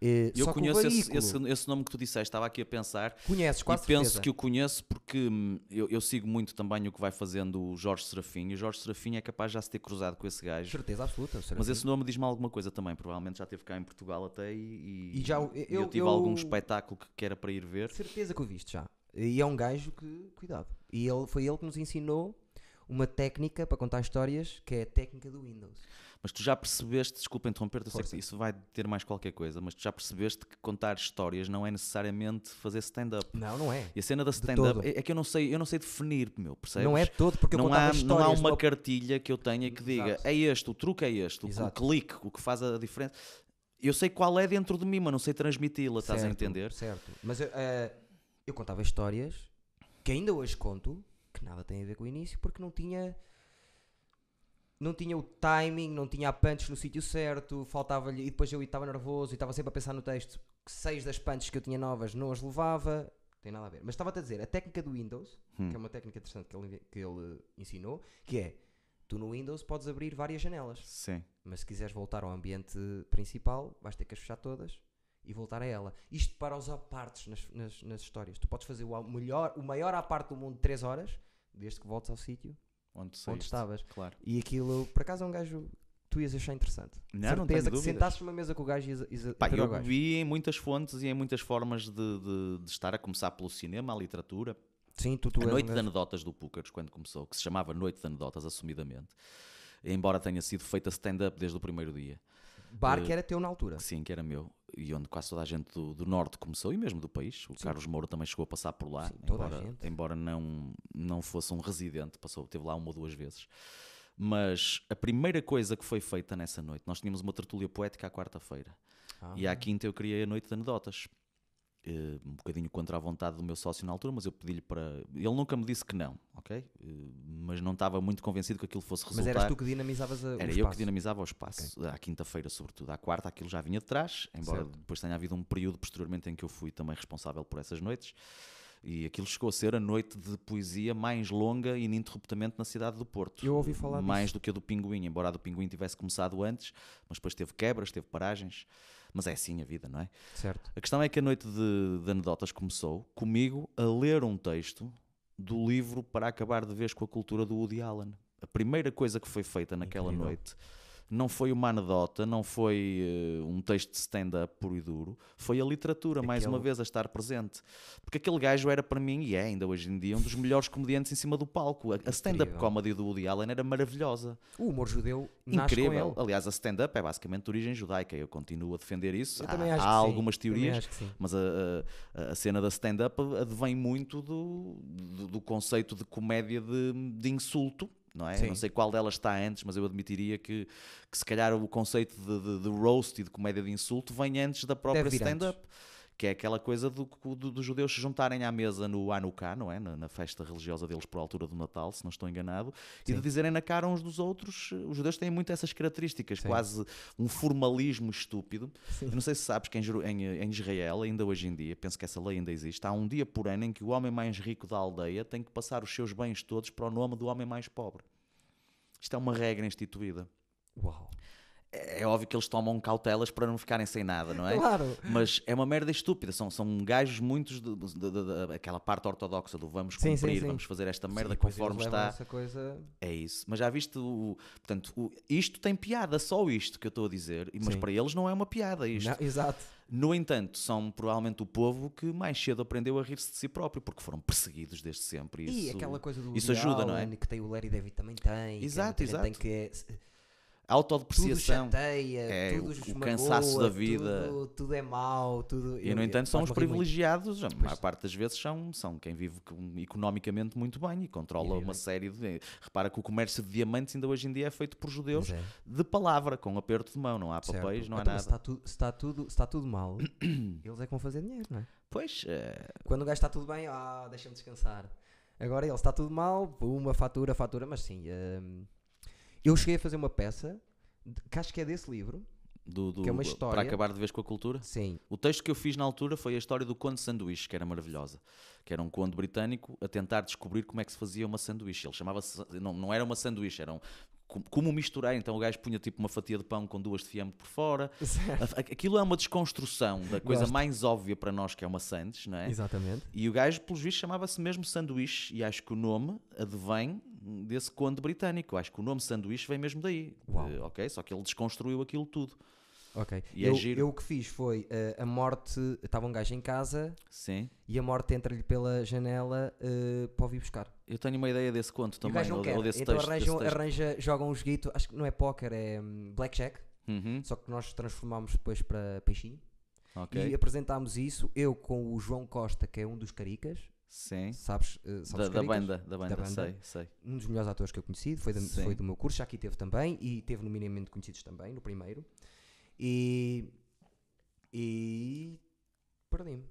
Eh, Eu conheço esse, veículo- esse, esse nome que tu disseste, estava aqui a pensar Conheces, quase e penso certeza. que o conheço porque hum, eu, eu sigo muito também o que vai fazendo o Jorge Serafim e o Jorge Serafim é capaz de já se ter cruzado com esse gajo. Certeza absoluta. Mas esse nome diz-me alguma coisa também, provavelmente já esteve cá em Portugal até e, E já o- e eu- tive eu- algum espetáculo que, que era para ir ver. Certeza que o viste já. E é um gajo que, cuidado. E ele, foi ele que nos ensinou uma técnica para contar histórias que é a técnica do Windows. Mas tu já percebeste, desculpa interromper-te, eu sei que isso vai ter mais qualquer coisa, mas tu já percebeste que contar histórias não é necessariamente fazer stand-up. Não, não é. E a cena da stand-up é, é que eu não sei, eu não sei definir, meu, percebes? Não é todo, porque eu não contava há, não histórias. há de uma cartilha que eu tenha que diga Exato. é este, o truque é este, o, o Exato. clique, o que faz a diferença. Eu sei qual é dentro de mim, mas não sei transmiti-la, estás a entender? Certo. Mas eu, eh, eu contava histórias que ainda hoje conto que nada tem a ver com o início porque não tinha não tinha o timing, não tinha a punch no sítio certo, faltava-lhe e depois eu estava nervoso e estava sempre a pensar no texto que seis das punches que eu tinha novas não as levava. Tem nada a ver. Mas estava-te a dizer, a técnica do Windows, Hum. que é uma técnica interessante que ele, que ele ensinou, que é tu no Windows podes abrir várias janelas. Sim. Mas se quiseres voltar ao ambiente principal, vais ter que as fechar todas e voltar a ela. Isto para os apartes nas, nas, nas histórias. Tu podes fazer o, melhor, o maior aparte do mundo de 3 horas, desde que voltes ao sítio Onde, onde estavas. Claro. E aquilo, por acaso, é um gajo que tu ias achar interessante. Não, não tenho que dúvidas. sentasses numa mesa com o gajo e ias, ias a- Pá, eu gajo. vi em muitas fontes e em muitas formas de, de- de estar a começar pelo cinema, a literatura. Sim, tu, tu a és um Noite de gajo- Anedotas do Púcaros, quando começou, que se chamava Noite de Anedotas, assumidamente. Embora tenha sido feita stand-up desde o primeiro dia. Bar que era teu na altura. Sim, que era meu. E onde quase toda a gente do, do Norte começou, e mesmo do país. O Carlos Moura também chegou a passar por lá, Sim, embora, embora não, não fosse um residente, passou, teve lá uma ou duas vezes. Mas a primeira coisa que foi feita nessa noite, nós tínhamos uma tertúlia poética à quarta-feira. Ah. E à quinta eu criei a Noite de Anedotas. Eh, um bocadinho contra a vontade do meu sócio na altura, mas eu pedi-lhe para. Ele nunca me disse que não, ok? Eh, mas não estava muito convencido que aquilo fosse Mas resultar. eras tu que dinamizavas a, o Era eu espaço. que dinamizava o espaço, à quinta-feira, sobretudo. À quarta, aquilo já vinha de trás, embora Certo. depois tenha havido um período posteriormente em que eu fui também responsável por essas noites. E aquilo chegou a ser a noite de poesia mais longa ininterruptamente na cidade do Porto. Eu ouvi falar Mais disso. do que a do Pinguim, embora a do Pinguim tivesse começado antes, mas depois teve quebras, teve paragens. Mas é assim a vida, não é? Certo. A questão é que a noite de, de anedotas começou comigo a ler um texto do livro Para Acabar de Vez com a Cultura do Woody Allen. A primeira coisa que foi feita naquela Incrível. noite não foi uma anedota, não foi eh, um texto de stand-up puro e duro, foi a literatura, mais uma Aquele- vez, a estar presente. Porque aquele gajo era para mim, e é ainda hoje em dia, um dos melhores comediantes em cima do palco. A, a stand-up comedy do Woody Allen era maravilhosa. O humor judeu Incrível. Aliás, a stand-up é basicamente de origem judaica. Eu continuo a defender isso. Há, há sim. algumas Também teorias, sim. mas a, a- a cena da stand-up advém muito do, do, do conceito de comédia de, de insulto. Não é? Não sei qual delas está antes, mas eu admitiria que, que se calhar o conceito de, de, de roast e de comédia de insulto vem antes da própria stand-up. Que é aquela coisa do- do- dos judeus se juntarem à mesa no Hanukkah, não é? Na, na festa religiosa deles por altura do Natal, se não estou enganado, e de Sim. dizerem na cara uns dos outros. Os judeus têm muito essas características, Sim. quase um formalismo estúpido. Sim. Não sei se sabes que em, em, em Israel, ainda hoje em dia, penso que essa lei ainda existe, há um dia por ano em que o homem mais rico da aldeia tem que passar os seus bens todos para o nome do homem mais pobre. Isto é uma regra instituída. Uau. É, é óbvio que eles tomam cautelas para não ficarem sem nada, não é? Claro. Mas é uma merda estúpida. São, são gajos muitos de, de- de- de- aquela parte ortodoxa do vamos Sim, sim, cumprir, sim. vamos fazer esta merda Sim, conforme está. Essa coisa... É isso. Mas já viste o. Portanto, o- isto tem piada, só isto que eu estou a dizer. e- Mas Sim. para eles não é uma piada isto. Não, exato. No entanto, são provavelmente o povo que mais cedo aprendeu a rir-se de si próprio, porque foram perseguidos desde sempre. E Isso, aquela coisa do isso ajuda, não é? Que tem o Larry David também tem. que Exato, gente Tem exato. que é, A tudo autodepreciação. chateia, é, tudo o- o cansaço da vida. Tudo, tudo é mau, tudo... E, no eu- entanto, são os rir muito. privilegiados, a maior parte das vezes são, são quem vive economicamente muito bem e controla uma série de. Repara que o comércio de diamantes ainda hoje em dia é feito por judeus é, de palavra, com aperto de mão, não há certo. papéis, não há Então, nada. Se está, tudo, se, está tudo, está tudo mal, eles é que vão fazer dinheiro, não é? Pois, é, Quando o gajo está tudo bem, ah, deixa-me descansar. Agora ele está tudo mal, uma fatura, fatura, mas sim. hum, eu cheguei a fazer uma peça, que acho que é desse livro. do, do- Que é uma para história. acabar de vez com a cultura. Sim, O texto que eu fiz na altura foi a história do Conde Sanduíche, que era maravilhosa. Que era um conde britânico a tentar descobrir como é que se fazia uma sanduíche. Ele chamava-se. Não, não era uma sanduíche, era um. com- Como misturar, então o gajo punha tipo uma fatia de pão com duas de fiambre por fora. certo. Aquilo é uma desconstrução da coisa Gosto. mais óbvia para nós, que é uma sandes, não é? Exatamente. E o gajo, pelos vistos, chamava-se mesmo sanduíche, e acho que o nome advém desse conde britânico. Acho que o nome sanduíche vem mesmo daí. Eh, ok? Só que ele desconstruiu aquilo tudo. Ok. E é eu, giro. eu o que fiz foi eh, a morte. Estava um gajo em casa Sim. e a morte entra-lhe pela janela eh, para vir buscar. Eu tenho uma ideia desse conto e o também, ou, ou desse então texto. arranjam, desse arranja, jogam um joguito, acho que não é póquer, é hum, blackjack. Uhum, Só que nós transformámos depois para peixinho. ok. E apresentámos isso, eu com o João Costa, que é um dos caricas, Sim. sabes? eh, sabes Da, da banda, da banda, banda. sei, sei. Um dos melhores atores que eu conheci, foi, da- foi do meu curso, já aqui teve também, e teve no Minimamente Conhecidos também, no primeiro. E. E. Perdi-me.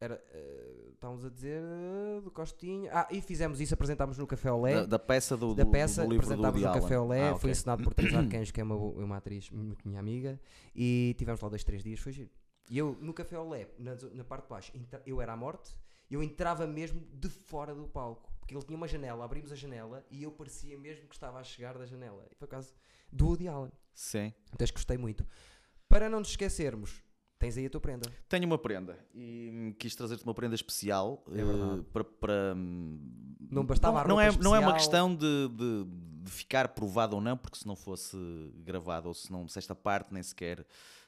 Era. eh, estávamos a dizer eh, do Costinha. Ah, e fizemos isso, apresentámos no Café Olé. Da, da peça do, da do- peça, do livro do apresentámos Woody no Café. Olé, Ah, foi ok. ensinado por Teresa Arcanjo, que é uma, uma atriz muito minha amiga, e tivemos lá dois, três dias, foi giro. E eu, no Café Olé, na, na parte de baixo, eu era à morte, eu entrava mesmo de fora do palco, porque ele tinha uma janela, abrimos a janela, e eu parecia mesmo que estava a chegar da janela. E foi caso do Woody Allen. Sim. Então gostei muito. Para não nos esquecermos, tens aí a tua prenda. Tenho uma prenda e hum, quis trazer-te uma prenda especial É verdade. para. para, hum, Não bastava a não, é, roupa não é uma especial. questão de, de, de ficar provado ou não, porque se não fosse gravado ou se, não, se esta parte nem sequer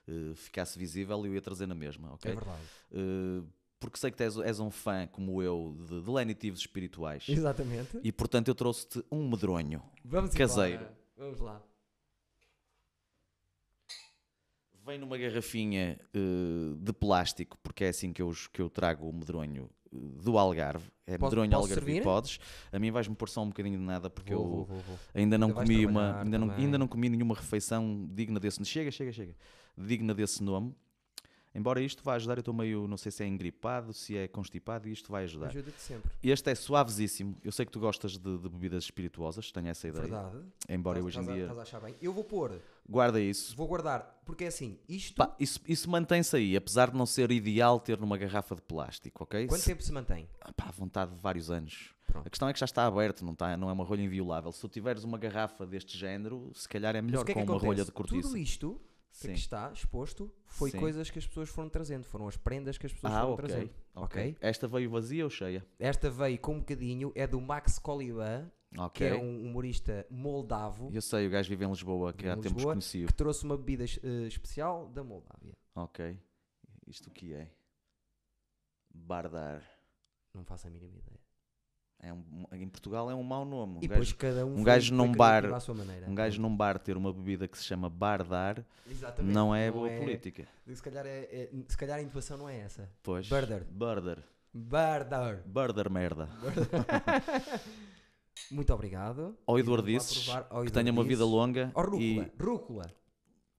eh, ficasse visível, eu ia trazer na mesma, ok? É verdade. Eh, porque sei que és, és um fã, como eu, de, de lenitivos espirituais. Exatamente. E portanto eu trouxe-te um medronho. Vamos Caseiro. embora. Vamos lá. Vem numa garrafinha eh, de plástico, porque é assim que eu, que eu trago o medronho do Algarve. É Posso- medronho Algarve. servir? Podes. A mim vais-me pôr só um bocadinho de nada, porque Vou, eu vou, vou, ainda não Ainda comi uma. Ainda não, ainda não comi nenhuma refeição digna desse. Chega, chega, chega. Digna desse nome. Embora isto vá ajudar, eu estou meio, não sei se é engripado, se é constipado, e isto vai ajudar. Ajuda-te sempre. Este é suavesíssimo. Eu sei que tu gostas de, de bebidas espirituosas, tenho essa ideia. Verdade. Embora eu Estás- hoje em dia Estás a achar bem. Eu vou pôr, guarda isso. vou guardar, porque é assim, isto. Pá, isso isso mantém-se aí, apesar de não ser ideal ter numa garrafa de plástico, ok? quanto Se- tempo se mantém? Ah, pá, à vontade de vários anos. Pronto. A questão é que já está aberto, não, está, não é uma rolha inviolável. Se tu tiveres uma garrafa deste género, se calhar é melhor que é com que uma acontece? rolha de cortiça. Tudo isto Sim. aqui está exposto foi Sim. coisas que as pessoas foram trazendo, foram as prendas que as pessoas Ah, foram ok. trazendo. ok. Esta veio vazia ou cheia? Esta veio com um bocadinho, é do Max Coliban, Ok. que é um humorista moldavo, Eu sei, o gajo vive em Lisboa, que há em tempos Lisboa, conheci-o. que trouxe uma bebida eh, especial da Moldávia. Ok. Isto o que é? Bardar. Não faço a mínima ideia. É um- em Portugal é um mau nome. Um e gajo, cada um, um gajo num bar- maneira. um gajo num bar ter uma bebida que se chama Bardar Exatamente. não é boa política. Se calhar, é, é- se calhar a intuação não é essa. Pois. Barder. Barder. Bardar. Barder merda. Muito obrigado. Ao E ao que tenha uma vida Eduardices. longa Ó, rúcula. e Rúcula.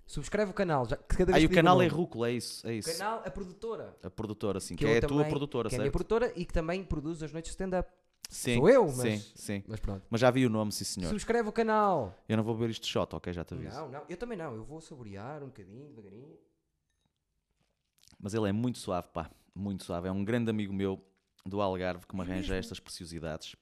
Subscreve o canal. Já, que cada vez Aí o canal é. Rúcula, é isso. É O isso. canal, a produtora. A produtora, sim. Que Que, é a tua também- produtora, Que é a minha certo? produtora e que também produz as noites de stand-up. Sim, Sou eu, Sim, mas- sim. Mas pronto. Mas já vi o nome, sim senhor. Subscreve o canal. Eu não vou beber isto de shot, ok? Já te aviso. Não, não. Eu também não. Eu vou saborear um bocadinho, devagarinho. Mas ele é muito suave, pá. Muito suave. É um grande amigo meu do Algarve que me arranja estas preciosidades.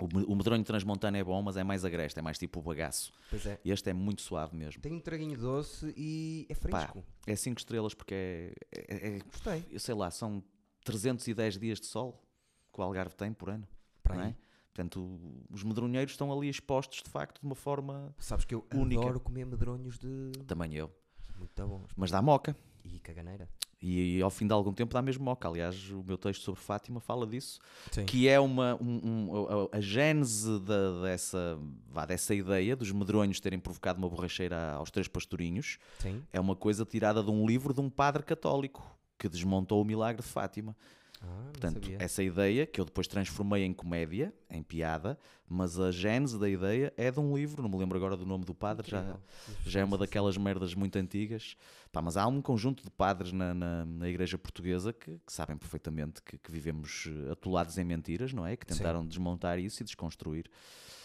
O, me- o medronho transmontano é bom, mas é mais agreste, é mais tipo o bagaço. Pois é. E este é muito suave mesmo. Tem um traguinho doce e é Pá, fresco. é 5 estrelas porque é, é- é- Gostei. eu sei lá, são 310 dias de sol que o Algarve tem por ano. Para não é? Portanto, os medronheiros estão ali expostos de facto de uma forma. Sabes que eu Única. adoro comer medronhos de... Também eu. Muito bons. Mas dá moca. E caganeira. E, ao fim de algum tempo dá mesmo moca. Aliás, o meu texto sobre Fátima fala disso. Sim. que é uma um- um- a, a gênese da- dessa, vá, dessa ideia dos medronhos terem provocado uma borracheira aos três pastorinhos Sim. é uma coisa tirada de um livro de um padre católico que desmontou o milagre de Fátima. Ah, Portanto, essa ideia que eu depois transformei em comédia, em piada, mas a gênese da ideia é de um livro, não me lembro agora do nome do padre, já, já é uma daquelas merdas muito antigas. Pá, mas há um conjunto de padres na, na, na igreja portuguesa que, que sabem perfeitamente que, que vivemos atolados em mentiras, não é? Que Sim. tentaram desmontar isso e desconstruir.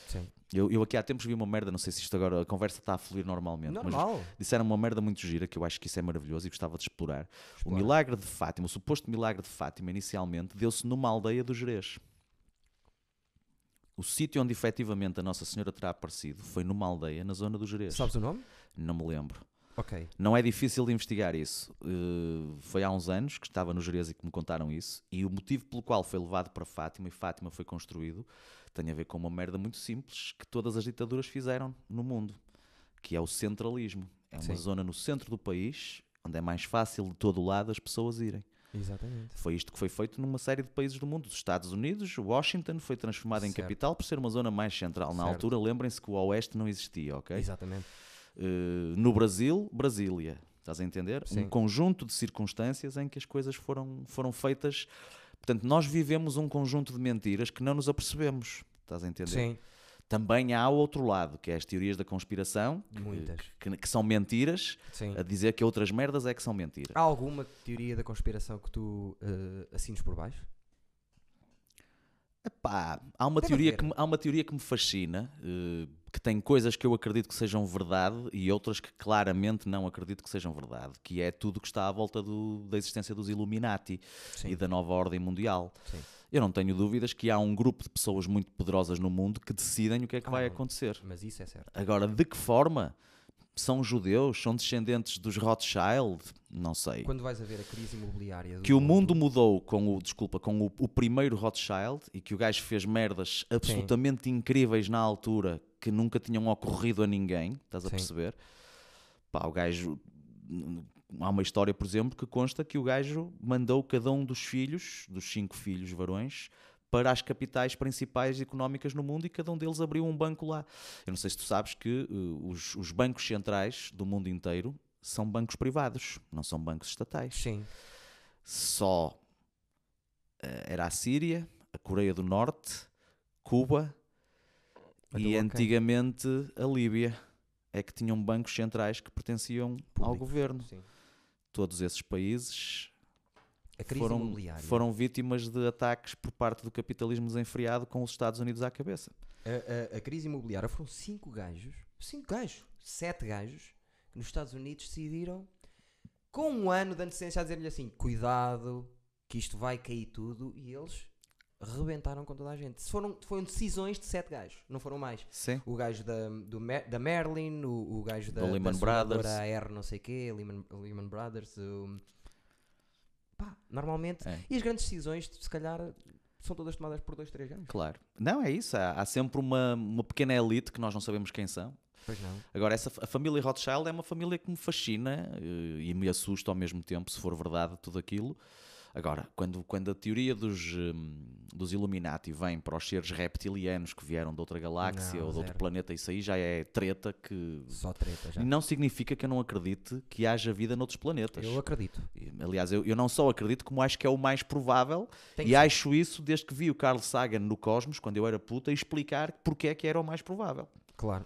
Sim. Eu, eu aqui há tempos vi uma merda, não sei se isto agora, a conversa está a fluir normalmente, mas Normal. disseram uma merda muito gira que eu acho que isso é maravilhoso e gostava de explorar. O milagre de Fátima, o suposto milagre de Fátima, inicialmente, deu-se numa aldeia do Jerez. O sítio onde efetivamente a Nossa Senhora terá aparecido foi numa aldeia na zona do Jerez. Sabes o nome? Não me lembro. Não é difícil de investigar isso. Uh, foi há uns anos que estava no Jerez e que me contaram isso. E o motivo pelo qual foi levado para Fátima e Fátima foi construído tem a ver com uma merda muito simples que todas as ditaduras fizeram no mundo, que é o centralismo. É uma Sim. zona no centro do país onde é mais fácil de todo lado as pessoas irem. Exatamente. Foi isto que foi feito numa série de países do mundo. Os Estados Unidos, Washington foi transformado em capital por ser uma zona mais central. Na Certo. altura, lembrem-se que o Oeste não existia, ok? Exatamente. Uh, no Brasil, Brasília. Estás a entender? Sim. Um conjunto de circunstâncias em que as coisas foram, foram feitas. Portanto, nós vivemos um conjunto de mentiras que não nos apercebemos. Estás a entender? Sim. Também há o outro lado, que é as teorias da conspiração, que- Muitas. Que, que são mentiras, Sim. a dizer que outras merdas é que são mentiras. Há alguma teoria da conspiração que tu eh, assines por baixo? Epá, há uma Deve teoria que me, há uma teoria que me fascina, eh, que tem coisas que eu acredito que sejam verdade e outras que claramente não acredito que sejam verdade, que é tudo que está à volta do- da existência dos Illuminati Sim. e da nova ordem mundial. Sim. Eu não tenho dúvidas que há um grupo de pessoas muito poderosas no mundo que decidem o que é que Ah, vai acontecer. Mas isso é certo. Agora, de que forma? São judeus? São descendentes dos Rothschild? Não sei. Quando vais a ver a crise imobiliária do Que o mundo mudou com o, desculpa, com o, o primeiro Rothschild e que o gajo fez merdas absolutamente incríveis na altura que nunca tinham ocorrido a ninguém, estás a Sim. perceber? Pá, o gajo. Há uma história, por exemplo, que consta que o gajo mandou cada um dos filhos, dos cinco filhos varões, para as capitais principais económicas no mundo e cada um deles abriu um banco lá. Eu não sei se tu sabes que uh, os, os bancos centrais do mundo inteiro são bancos privados, não são bancos estatais Sim. só eh, era a Síria, a Coreia do Norte, Cuba e antigamente a Líbia é que tinham bancos centrais que pertenciam ao Públicos. governo. Sim. Todos esses países foram, foram vítimas de ataques por parte do capitalismo desenfreado com os Estados Unidos à cabeça. A, a- a crise imobiliária foram cinco gajos, cinco gajos, sete gajos, que nos Estados Unidos decidiram, com um ano de antecedência, a dizer-lhe assim: cuidado, que isto vai cair tudo, e eles rebentaram com toda a gente. Se Foram, foram decisões de sete gajos, não foram mais. Sim. O gajo da, do da Merlin, o, o gajo da, Do Lehman da Brothers. AR não sei quê, Lehman, Lehman Brothers. o- Pá, normalmente. É. E as grandes decisões, se calhar, são todas tomadas por dois, três gajos. Claro. Não, é isso. Há, há sempre uma, uma pequena elite que nós não sabemos quem são. Pois não. Agora, essa, a família Rothschild é uma família que me fascina eh, e me assusta ao mesmo tempo, se for verdade tudo aquilo. Agora, quando, quando a teoria dos, hum, dos Illuminati vem para os seres reptilianos que vieram de outra galáxia Não, ou de outro planeta, isso aí já é treta que Só treta já. não significa que eu não acredite que haja vida noutros planetas. Eu acredito. Aliás, eu, eu não só acredito, como acho que é o mais provável, Tem e acho isso desde que vi o Carl Sagan no Cosmos, quando eu era puta, explicar porque é que era o mais provável. Claro.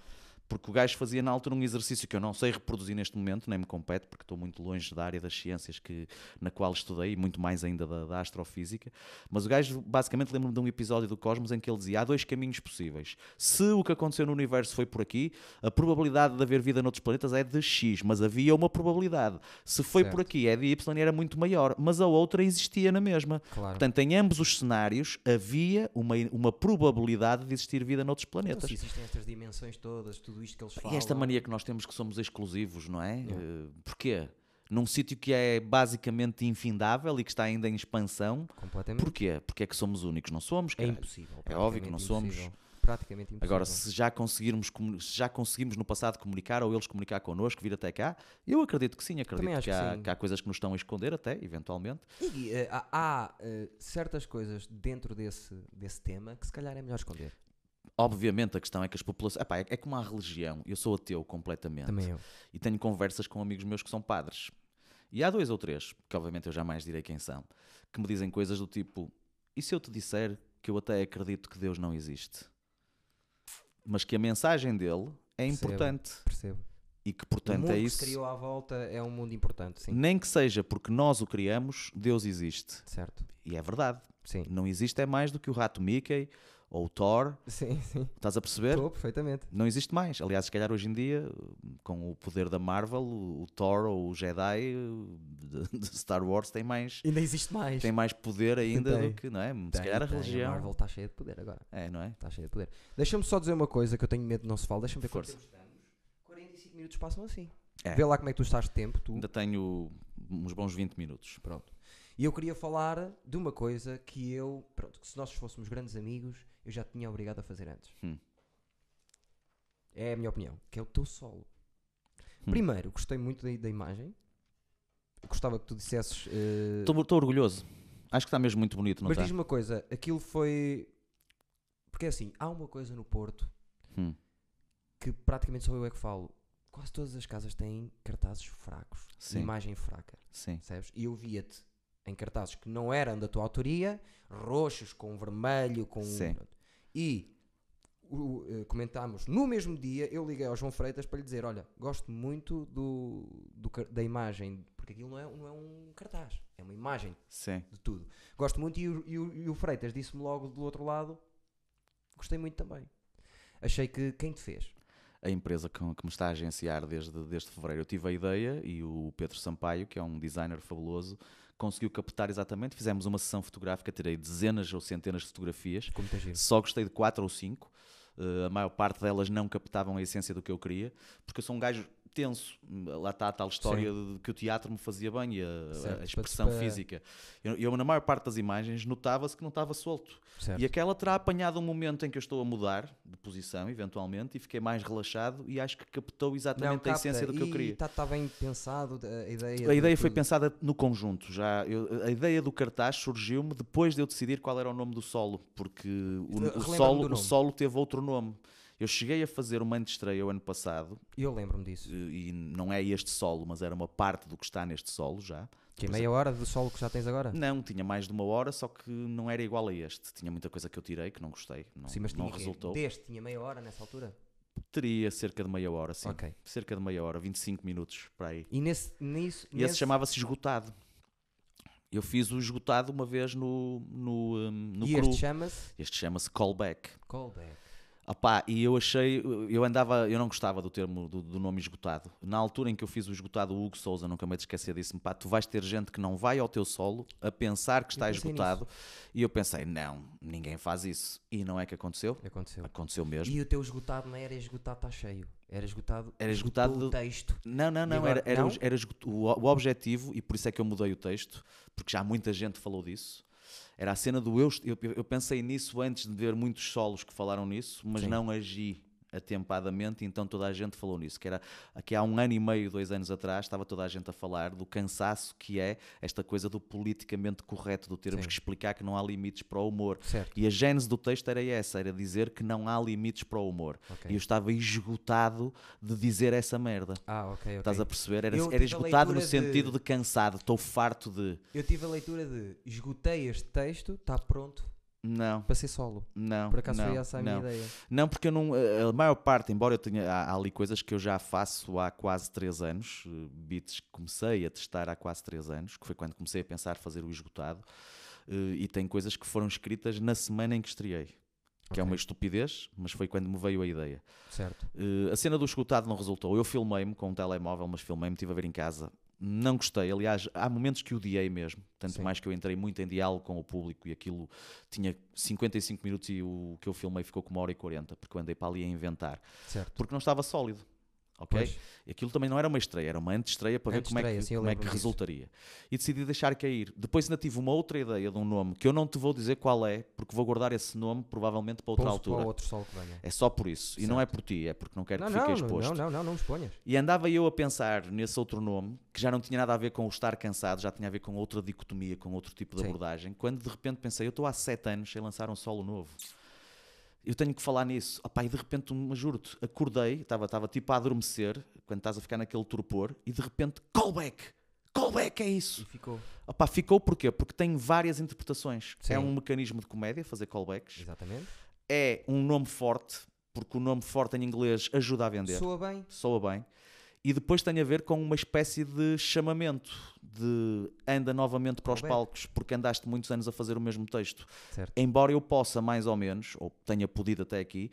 Porque o gajo fazia na altura um exercício que eu não sei reproduzir neste momento, nem me compete, porque estou muito longe da área das ciências que, na qual estudei, e muito mais ainda da, da astrofísica. Mas o gajo, basicamente, lembro-me de um episódio do Cosmos em que ele dizia: há dois caminhos possíveis. Se o que aconteceu no universo foi por aqui, a probabilidade de haver vida noutros planetas é de X, mas havia uma probabilidade. Se foi por Certo. aqui, é de Y e era muito maior, mas a outra existia na mesma. Claro. Portanto, em ambos os cenários havia uma, uma probabilidade de existir vida noutros Então, planetas. se existem estas dimensões todas, tudo isto que eles falam. E esta mania que nós temos que somos exclusivos, não é? Yeah. Eh, Porquê? Num sítio que é basicamente infindável e que está ainda em expansão. Completamente. Porquê? Porque é que somos únicos. Não somos, É impossível. É óbvio que não praticamente somos. impossível. Praticamente impossível. Agora, se já, conseguirmos, se já conseguimos no passado comunicar ou eles comunicar connosco, vir até cá, eu acredito que sim, acredito que, que há, sim. que há coisas que nos estão a esconder até, eventualmente. E, eh, há, há, eh, certas coisas dentro desse, desse tema que se calhar é melhor esconder. Obviamente, a questão é que as populações. Epá, é, é como a religião. Eu sou ateu completamente. Também eu. e tenho conversas com amigos meus que são padres. E há dois ou três, que obviamente eu jamais direi quem são, que me dizem coisas do tipo: e se eu te disser que eu até acredito que Deus não existe? Mas que a mensagem dele é Percebo. importante Percebo. e que, o portanto, mundo é que isso. se criou à volta é um mundo importante, sim. Nem que seja porque nós o criamos, Deus existe. Certo. E é verdade. Sim. Não existe é mais do que o rato Mickey ou o Thor. Sim, sim. Estás a perceber? Estou perfeitamente. Não existe mais. Aliás, se calhar hoje em dia, com o poder da Marvel, o Thor ou o Jedi de, de Star Wars tem mais, Ainda existe mais. tem mais poder ainda Tem. do que, não é? se Tem, calhar a tem. religião. Marvel está cheia de poder agora. É, não é? Está cheia de poder. Deixa-me só dizer uma coisa que eu tenho medo de não se fale. Deixa-me ver quanto Força. tempo estamos. 45 minutos passam assim. É. Vê lá como é que tu estás de tempo, tu. Ainda tenho uns bons 20 minutos. Pronto. E eu queria falar de uma coisa que eu, pronto, que se nós fôssemos grandes amigos, eu já te tinha obrigado a fazer antes. Hum. É a minha opinião, que é o teu solo. Hum. Primeiro, gostei muito da, da imagem. Gostava que tu dissesses. Estou orgulhoso. Acho que está mesmo muito bonito, não mas está? diz-me uma coisa, aquilo foi. Porque assim, há uma coisa no Porto Hum. que praticamente só eu é que falo. Quase todas as casas têm cartazes fracos, Sim. imagem fraca. Sim. percebes? E eu via-te em cartazes que não eram da tua autoria, roxos com vermelho, com. Sim. E o- eh, comentámos no mesmo dia, eu liguei ao João Freitas para lhe dizer: Olha, gosto muito do, do da imagem, porque aquilo não é, não é um cartaz, é uma imagem Sim. de tudo. Gosto muito e o, e o- e o Freitas disse-me logo do outro lado: Gostei muito também. Achei que quem te fez? A empresa que, que me está a agenciar desde, desde fevereiro, eu tive a ideia e o Pedro Sampaio, que é um designer fabuloso, conseguiu captar exatamente. Fizemos uma sessão fotográfica, tirei dezenas ou centenas de fotografias. Só gostei de quatro ou cinco. Uh, a maior parte delas não captavam a essência do que eu queria, porque eu sou um gajo tenso. Lá está a tal história de que o teatro me fazia bem e a, Certo, a expressão para- física. Eu, eu, na maior parte das imagens, notava-se que não estava solto. Certo. E aquela terá apanhado um momento em que eu estou a mudar de posição, eventualmente, e fiquei mais relaxado e acho que captou exatamente a essência do que eu queria. Está tá bem pensado a ideia. A de ideia foi tudo. pensada no conjunto. Já eu- a ideia do cartaz surgiu-me depois de eu decidir qual era o nome do solo, porque o, o solo, o solo teve outro nome. Eu cheguei a fazer uma antestreia o ano passado, Eu lembro-me disso. e não é este solo, mas era uma parte do que está neste solo já. Que é meia hora do solo que já tens agora? Não, tinha mais de uma hora, só que não era igual a este. Tinha muita coisa que eu tirei que não gostei, não, Sim, mas não tinha resultou. Deste tinha meia hora nessa altura? Teria cerca de meia hora, sim. Ok. Cerca de meia hora, 25 minutos para aí. E nesse, nisso. E esse nesse... chamava-se Esgotado. Eu fiz o Esgotado uma vez no, no, no E cru. este chama-se Este chama-se Callback. Callback. Opá, e eu achei, eu andava, eu não gostava do termo, do, do nome esgotado. Na altura em que eu fiz o esgotado, o Hugo Souza, nunca me esquecer disse-me, pá, tu vais ter gente que não vai ao teu solo a pensar que está esgotado. E eu pensei, não, ninguém faz isso. E não é que aconteceu? Aconteceu. Aconteceu mesmo. E o teu esgotado não era esgotado, está cheio. Era esgotado. Era esgotado o do- texto. Não, não, não, agora- era, era, não? era esgot- o, o objetivo, e por isso é que eu mudei o texto, porque já muita gente falou disso. Era a cena do eu, eu, eu pensei nisso antes de ver muitos solos que falaram nisso, mas Sim. não agi atempadamente, então toda a gente falou nisso. Que era aqui há um ano e meio, dois anos atrás, estava toda a gente a falar do cansaço que é esta coisa do politicamente correto, do termos Sim. que explicar que não há limites para o humor. Certo. E a gênese do texto era essa, era dizer que não há limites para o humor. Ok. E eu estava esgotado de dizer essa merda. Ah, ok, ok. Estás a perceber? Era, era esgotado no leitura de- sentido de... cansado, estou farto de. Eu tive a leitura de esgotei este texto, está pronto Não, para ser solo. não. Por acaso não, foi essa a não. minha ideia. Não, porque eu não. A a maior parte, embora eu tenha. Há, há ali coisas que eu já faço há quase 3 anos, eh, beats que comecei a testar há quase 3 anos, que foi quando comecei a pensar fazer o esgotado, eh, e tem coisas que foram escritas na semana em que estreiei. Que é Ok. uma estupidez, mas foi quando me veio a ideia. Certo. Eh, a cena do esgotado não resultou. Eu filmei-me com um telemóvel, mas filmei-me, estive a ver em casa. Não gostei. Aliás, há momentos que odiei mesmo. Tanto Sim. mais que eu entrei muito em diálogo com o público e aquilo tinha 55 minutos e o que eu filmei ficou com uma hora e 40, porque eu andei para ali a inventar. Certo. Porque não estava sólido. Ok? Pois. E aquilo também não era uma estreia, era uma antestreia para ver como é que, sim, como é que resultaria. E decidi deixar cair. Depois ainda tive uma outra ideia de um nome que eu não te vou dizer qual é, porque vou guardar esse nome provavelmente para outra Pouso altura. para outro solo que venha. É só por isso. E não é por ti, é porque não quero Não, que fique não, exposto. não, não, não, não me exponhas. E andava eu a pensar nesse outro nome, que já não tinha nada a ver com o estar cansado, já tinha a ver com outra dicotomia, com outro tipo de Sim. abordagem, quando de repente pensei, eu estou há sete anos sem lançar um solo novo. Eu tenho que falar nisso. Opá, e de repente, me juro-te, acordei, estava estava tipo a adormecer, quando estás a ficar naquele torpor, e de repente, callback! Callback é E isso! ficou. Opá, ficou porquê? Porque tem várias interpretações. Sim. É um mecanismo de comédia, fazer callbacks. Exatamente. É um nome forte, porque o nome forte em inglês ajuda a vender Soa bem. soa bem. E depois tem a ver com uma espécie de chamamento de anda novamente para os palcos, porque andaste muitos anos a fazer o mesmo texto. Certo. Embora eu possa, mais ou menos, ou tenha podido até aqui,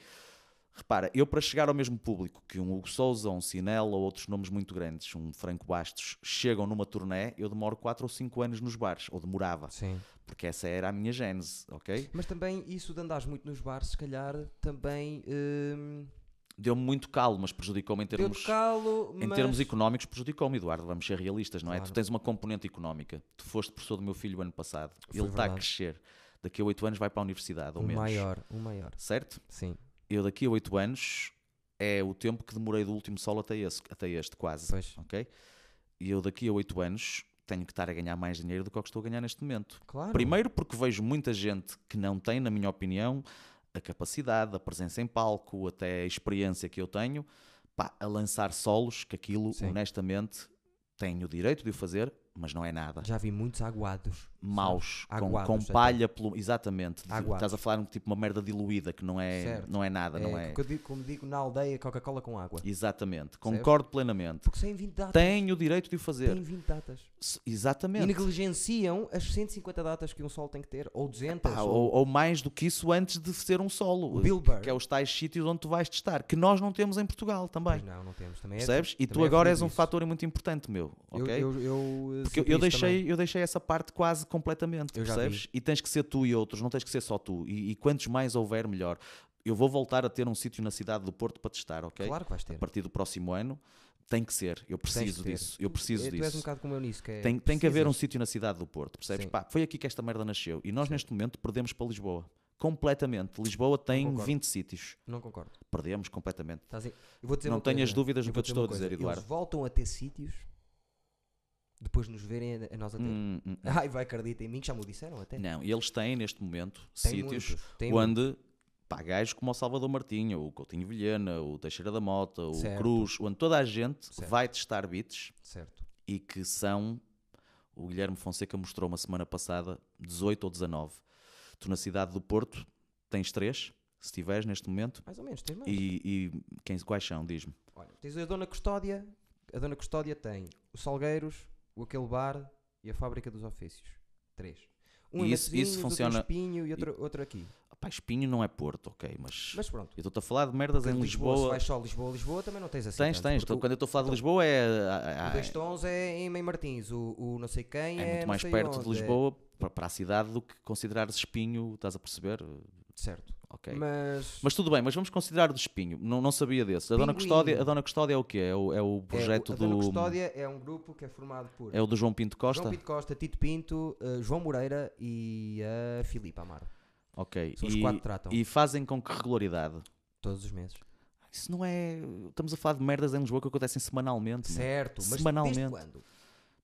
repara, eu para chegar ao mesmo público que um Hugo Souza, um Sinel ou outros nomes muito grandes, um Franco Bastos, chegam numa turné, eu demoro 4 ou 5 anos nos bares, ou demorava, Sim. porque essa era a minha gênese, ok? Mas também isso de andares muito nos bares, se calhar também hum, Deu-me muito calo, mas prejudicou-me em termos. calo, Em mas... termos económicos prejudicou-me, Eduardo, vamos ser realistas, não é? Claro. Tu tens uma componente económica. Tu foste professor do meu filho ano passado. Foi Ele está a crescer. Daqui a oito anos vai para a universidade, ou um menos. maior, um maior. Certo? Sim. Eu daqui a oito anos é o tempo que demorei do último solo até, esse, até este, quase. Pois. Ok? E eu daqui a oito anos tenho que estar a ganhar mais dinheiro do que o que estou a ganhar neste momento. Claro. Primeiro porque vejo muita gente que não tem, na minha opinião, a capacidade, a presença em palco, até a experiência que eu tenho, pá, a lançar solos, que aquilo, Sim. honestamente, tenho o direito de o fazer, mas não é nada. Já vi muitos aguados. Maus, com, Aguados com palha, exatamente. Aguados. Estás a falar um tipo uma merda diluída que não é, Certo. não é nada, não é? que eu digo- como digo na aldeia, Coca-Cola com água. Exatamente, concordo plenamente. Porque sem 20 datas. Tenho o direito de o fazer. Tem 20 datas. S- E Exatamente. negligenciam as 150 datas que um solo tem que ter, ou 200. Pá, ou... ou, ou mais do que isso antes de ser um solo. Burr. Que é os tais sítios onde tu vais testar, que nós não temos em Portugal também. Pois não, não temos. Também é- Percebes? E tu é agora és um fator muito importante, meu. Eu, ok? eu, eu, Porque eu, senti eu isso deixei, também. eu deixei essa parte quase completamente, Eu percebes? E tens que ser tu e outros, não tens que ser só tu. E, e quantos mais houver, melhor. Eu vou voltar a ter um sítio na cidade do Porto para testar, ok? Claro que vais ter. A partir do próximo ano tem que ser. Eu preciso disso. Eu preciso É, Tu és um disso. bocado como eu nisso. Que é, Tem, tem que haver um sítio na cidade do Porto, percebes? Sim. Pá, foi aqui que esta merda nasceu. E nós, neste momento, perdemos para Lisboa. Completamente. Lisboa tem concordo. 20 sítios. Não concordo. Perdemos completamente. Estás a- Eu vou dizer Não tenhas dúvidas no que eu te estou a dizer. Eduardo. Eles voltam a ter sítios depois de nos verem a, a nós a ter. Hum, hum, hum. Ai, vai, acredita em mim que já me disseram até. Não, eles têm neste momento Tem sítios muitos, tem onde pá, gajos como o Salvador Martinho, o Coutinho Vilhena, o Teixeira da Mota, o Certo. Cruz, onde toda a gente Certo. vai testar beats Certo. e que são. O Guilherme Fonseca mostrou uma semana passada 18 ou 19. Tu na cidade do Porto tens três, se tiveres neste momento. Mais ou menos, tens mais. E, e quem, quais são? Diz-me. Olha, tens a Dona Custódia. A Dona Custódia tem o Salgueiros, o Aquele Bar e a Fábrica dos Ofícios. Três. Um E em isso- isso outro funciona- Espinho e outro, outro aqui. Pá, Espinho não é Porto, ok, mas. Mas pronto. eu estou-te a falar de merdas em Porque Lisboa. Se vais só Lisboa, Lisboa, também não tens assim. Tens, tanto, tens. porque Então, quando eu estou a falar de Lisboa é. ah, O Dois Tons é em Mãe Martins, o, o não sei quem é. é muito mais perto onde, de é- Lisboa para, para a cidade do que considerares Espinho, estás a perceber? Certo. Ok. Mas. Mas tudo bem, mas vamos considerar de Espinho. Não, não sabia desse. A Dona, Pinguim. Custódia, a Dona Custódia é o quê? É o, é o é, projeto a Dona do. Custódia é um grupo que é formado por É o do João Pinto Costa? João Pinto Costa, Tito Pinto, eh, João Moreira e a Filipe Amaro. Ok. São os E, quatro que tratam. e fazem com que regularidade? Todos os meses. Isso não é. Estamos a falar de merdas em Lisboa que acontecem semanalmente. Certo, mas Semanalmente. desde quando?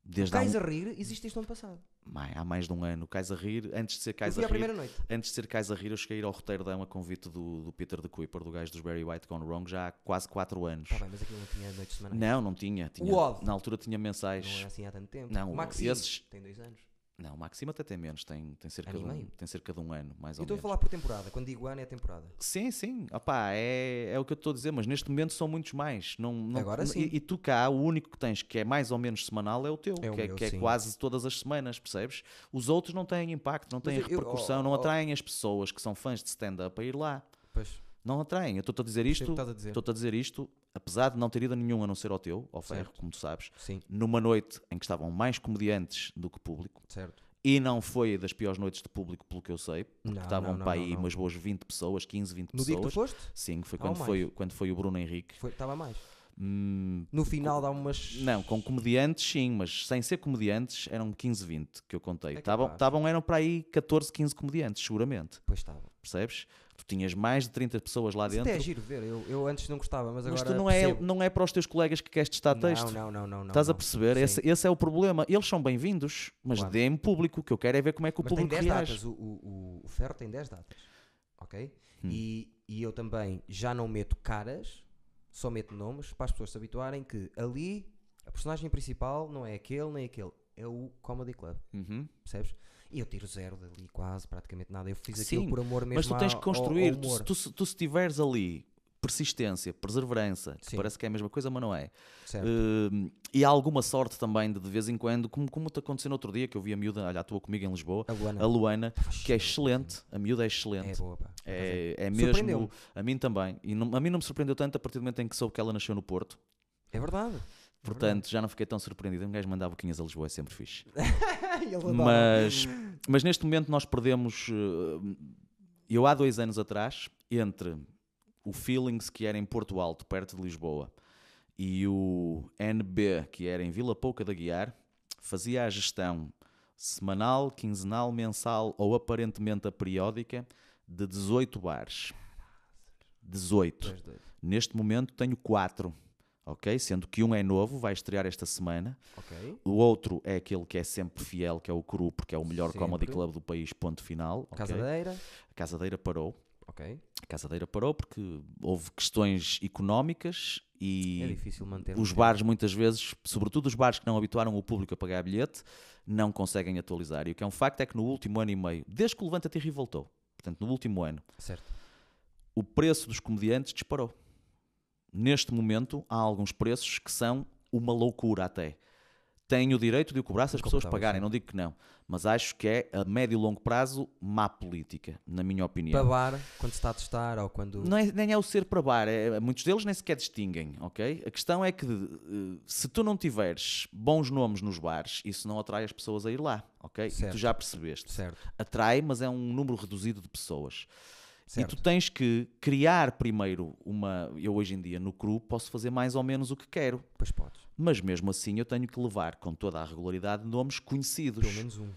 Desde um- Cais a Rir existe este ano passado. Mai- há mais de um ano. Cais a Rir, antes de ser Cais a Rir. primeira noite. Antes de ser Cais a Rir, eu cheguei a ir ao Roterdão a convite do, do Peter de Kuiper, do gajo dos Barry White Gone Wrong, já há quase 4 anos. Tá bem, mas aquilo não tinha noites semanais. Não, não tinha. tinha O Odd. Na altura tinha Não mensais. é assim há tanto tempo. Não, o Maxine esses- tem dois anos. Não, o Maxima até tem menos, tem, tem, cerca de e um, tem cerca de um ano, mais Eu ou estou a menos. falar por temporada. Quando digo ano, é temporada. Sim, sim, opá, é, é o que eu estou a dizer, mas neste momento são muitos mais. Não, não- Agora e- sim. E, tu cá, o único que tens que é mais ou menos semanal é o teu, É o que, é, meu, que é quase todas as semanas, percebes? Os outros não têm impacto, não têm eu- eu- repercussão, oh, não oh, atraem as pessoas que são fãs de stand-up a ir lá. Pois, Não atraem. Eu estou-te a dizer isto, estás a dizer. estou-te a dizer isto, apesar de não ter ido a nenhum a não ser ao teu, ao ferro, Certo. como tu sabes, Sim, numa noite em que estavam mais comediantes do que público. certo. E não foi das piores noites de público, pelo que eu sei, porque Não, estavam não, não, para aí umas boas 20 pessoas, 15, 20 No dia que tu pessoas. foste, Sim, foi quando, foi, quando foi o Bruno Henrique. estava mais. Hum, No final dá umas. não, com comediantes sim, mas sem ser comediantes eram 15, 20 que eu contei. É Estavam, estavam, eram para aí 14, 15 comediantes, seguramente. Pois estava. Percebes? Tu tinhas mais de 30 pessoas lá Isso dentro. até é giro ver. Eu, eu antes não gostava, mas mas agora. tu não é, não é para os teus colegas que queres testar texto. Não, não, não, não. não, Estás a não. perceber? Sim. Esse, esse é o problema. Eles são bem-vindos, mas Claro. deem público. O que eu quero é ver como é que o Mas tem público 10 reage. datas. O, o, o- o Ferro tem 10 datas. Ok? Hum. E, e eu também já não meto caras, só meto nomes para as pessoas se habituarem que ali a personagem principal não é aquele nem aquele. É o Comedy Club. Uhum. Percebes? E eu tiro zero dali, quase, praticamente nada. Eu fiz Sim, aquilo por amor mesmo Mas tu tens ao- que ao- construir. ao Tu, humor. tu, se- tu se tiveres ali persistência, perseverança, que parece que é a mesma coisa, mas não é. Hum, e há alguma sorte também de de vez em quando, como, como te aconteceu no outro dia, que eu vi a miúda, olha, atua comigo em Lisboa, a Luana a Luana, que é excelente. excelente, a miúda é É excelente. boa, pá. É, é Surpreendeu-me. mesmo, a mim também. E não- a mim não me surpreendeu tanto a partir do momento em que soube que ela nasceu no Porto. É verdade. Portanto, já não fiquei tão surpreendido. Um gajo mandar boquinhas a Lisboa é sempre fixe. Mas, mas neste momento nós perdemos. eh, Eu há dois anos atrás, entre o Feelings, que era em Porto Alto, perto de Lisboa, e o NB, que era em Vila Pouca da Guiar, fazia a gestão semanal, quinzenal, mensal ou aparentemente a periódica de 18 bares. 18. Tu és doido. Neste momento tenho 4. Ok? Sendo que um é novo, vai estrear esta semana. Ok. O outro é aquele que é sempre fiel, que é o Cru, porque é o melhor Sempre. comedy club do país, ponto final. ok? Casadeira. A Casadeira parou. Ok. A Casadeira parou porque houve questões económicas e É difícil manter. os bares muitas vezes, sobretudo os bares que não habituaram o público a pagar bilhete, não conseguem atualizar. E o que é um facto é que no último ano e meio, desde que o Levanta-te e Ri voltou, portanto no último ano. Certo. o preço dos comediantes disparou. Neste momento, há alguns preços que são uma loucura até. Têm o direito de o cobrar se as pessoas pagarem, não digo que não. Mas acho que é, a médio e longo prazo, má política, na minha opinião. Para bar, quando se está a testar ou quando. Não é, nem é o ser para bar, é- muitos deles nem sequer distinguem, ok? A questão é que eh, se tu não tiveres bons nomes nos bares, isso não atrai as pessoas a ir lá, ok? E tu já percebeste. Certo. Atrai, mas é um número reduzido de pessoas. Certo. E tu tens que criar primeiro uma. Eu hoje em dia no cru posso fazer mais ou menos o que quero, Pois podes. Mas mesmo assim eu tenho que levar com toda a regularidade nomes conhecidos. Pelo menos um.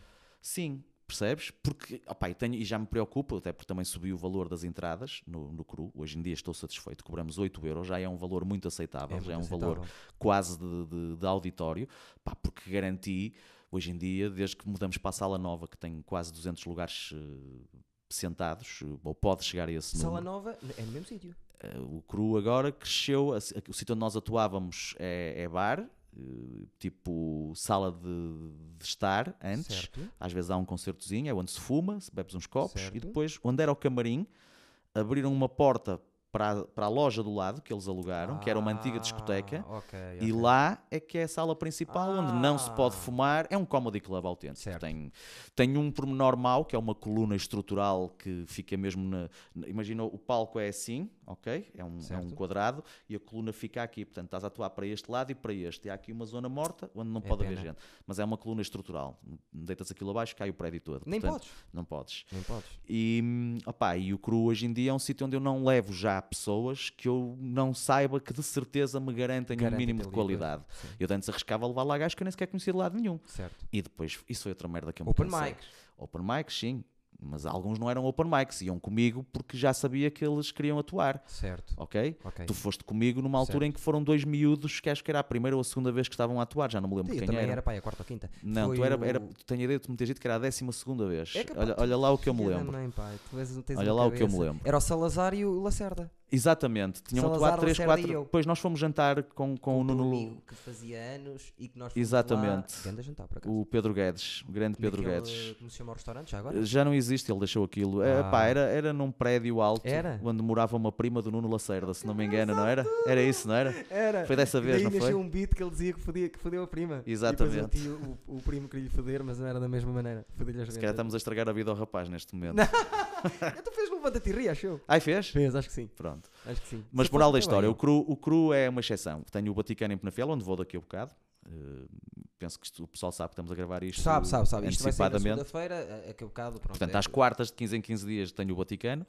Sim, percebes? Porque, opá, e, tenho, e já me preocupa, até porque também subiu o valor das entradas no, no cru. Hoje em dia estou satisfeito, cobramos 8 euros, já é um valor muito aceitável, já é um muito valor aceitável. quase de, de- de auditório, pá, porque garanti, hoje em dia, desde que mudamos para a sala nova, que tem quase 200 lugares eh, sentados, ou pode chegar a esse Sala número. nova é no mesmo sítio. Eh, o cru agora cresceu, o sítio onde nós atuávamos é, é bar, eh, tipo sala de, de estar antes. Certo. Às vezes há um concertozinho, é onde se fuma, se bebes uns copos, Certo. e depois, onde era o camarim, abriram uma porta para, a- para a loja do lado que eles alugaram, que era uma antiga discoteca. Ah, ok, E lá é que é a sala principal, onde não se pode Ah. fumar. É um comedy club autêntico. Certo. Tem, tem um pormenor mau, que é uma coluna estrutural que fica mesmo na- Imagina, o palco é assim, ok? É um, é um quadrado e a coluna fica aqui. Portanto, estás a atuar para este lado e para este. E há aqui uma zona morta onde não É pode haver pena. gente. Mas é uma coluna estrutural. Deitas aquilo abaixo, cai o prédio todo. Nem Portanto, podes. Não podes. Nem podes. E, opá, e o Cru hoje em dia é um sítio onde eu não levo já pessoas que eu não saiba que de certeza me garantem um Garantem mínimo de ali, qualidade. Sim. Eu antes arriscava a levar lá gajos que eu nem sequer conhecia de lado nenhum. Certo. E depois, isso foi outra merda que eu me Open mics. Open mics, sim. Mas alguns não eram open mics, iam comigo porque já sabia que eles queriam atuar, Certo. ok? Ok. Tu foste comigo numa altura Certo. em que foram dois miúdos que acho que era a primeira ou a segunda vez que estavam a atuar, já não me lembro eu quem também era. era, pá, a quarta ou quinta. Não, Foi tu, era, o- era, tu tenho a ideia de me teres dito que era a décima segunda vez. É capaz, olha, olha lá o que eu me lembro. mãe, pá, tu és- Olha lá o que eu me cabeça. lembro. Era o Salazar e o Lacerda. Exatamente, tinham Salazar, atuado 3, Lacerda 4. e eu. Depois nós fomos jantar com, com, o o Nuno, amigo que fazia anos e que nós fomos Exatamente. lá. Grande jantar, o Pedro Guedes, o grande Pedro Naquele, Guedes. Como se chama o restaurante já agora? Já não existe, ele deixou aquilo. É, Ah. pá, era, era num prédio alto Era? onde morava uma prima do Nuno Lacerda, se não me engano, não era? Era isso, não era? Era. Foi dessa vez, daí não foi? um beat que ele dizia que fodia, que fodeu a prima. Exatamente. E o, o, o primo queria lhe foder, mas não era da mesma maneira. Fodia-lhe as Se calhar estamos a estragar a vida ao rapaz neste momento. Tu fez levanta-te e ri, achou? Ai, fez? Fez, acho que sim. Pronto. Acho que sim. Mas moral da história, bem, o cru, o cru é uma exceção. Tenho o Vaticano em Penafiel, onde vou daqui a bocado. Uh, penso que isto- o pessoal sabe que estamos a gravar isto Sabe, sabe, sabe. Isto vai antecipadamente. segunda-feira, a, a bocado, pronto. Portanto, é- às quartas de 15 em 15 dias tenho o Vaticano.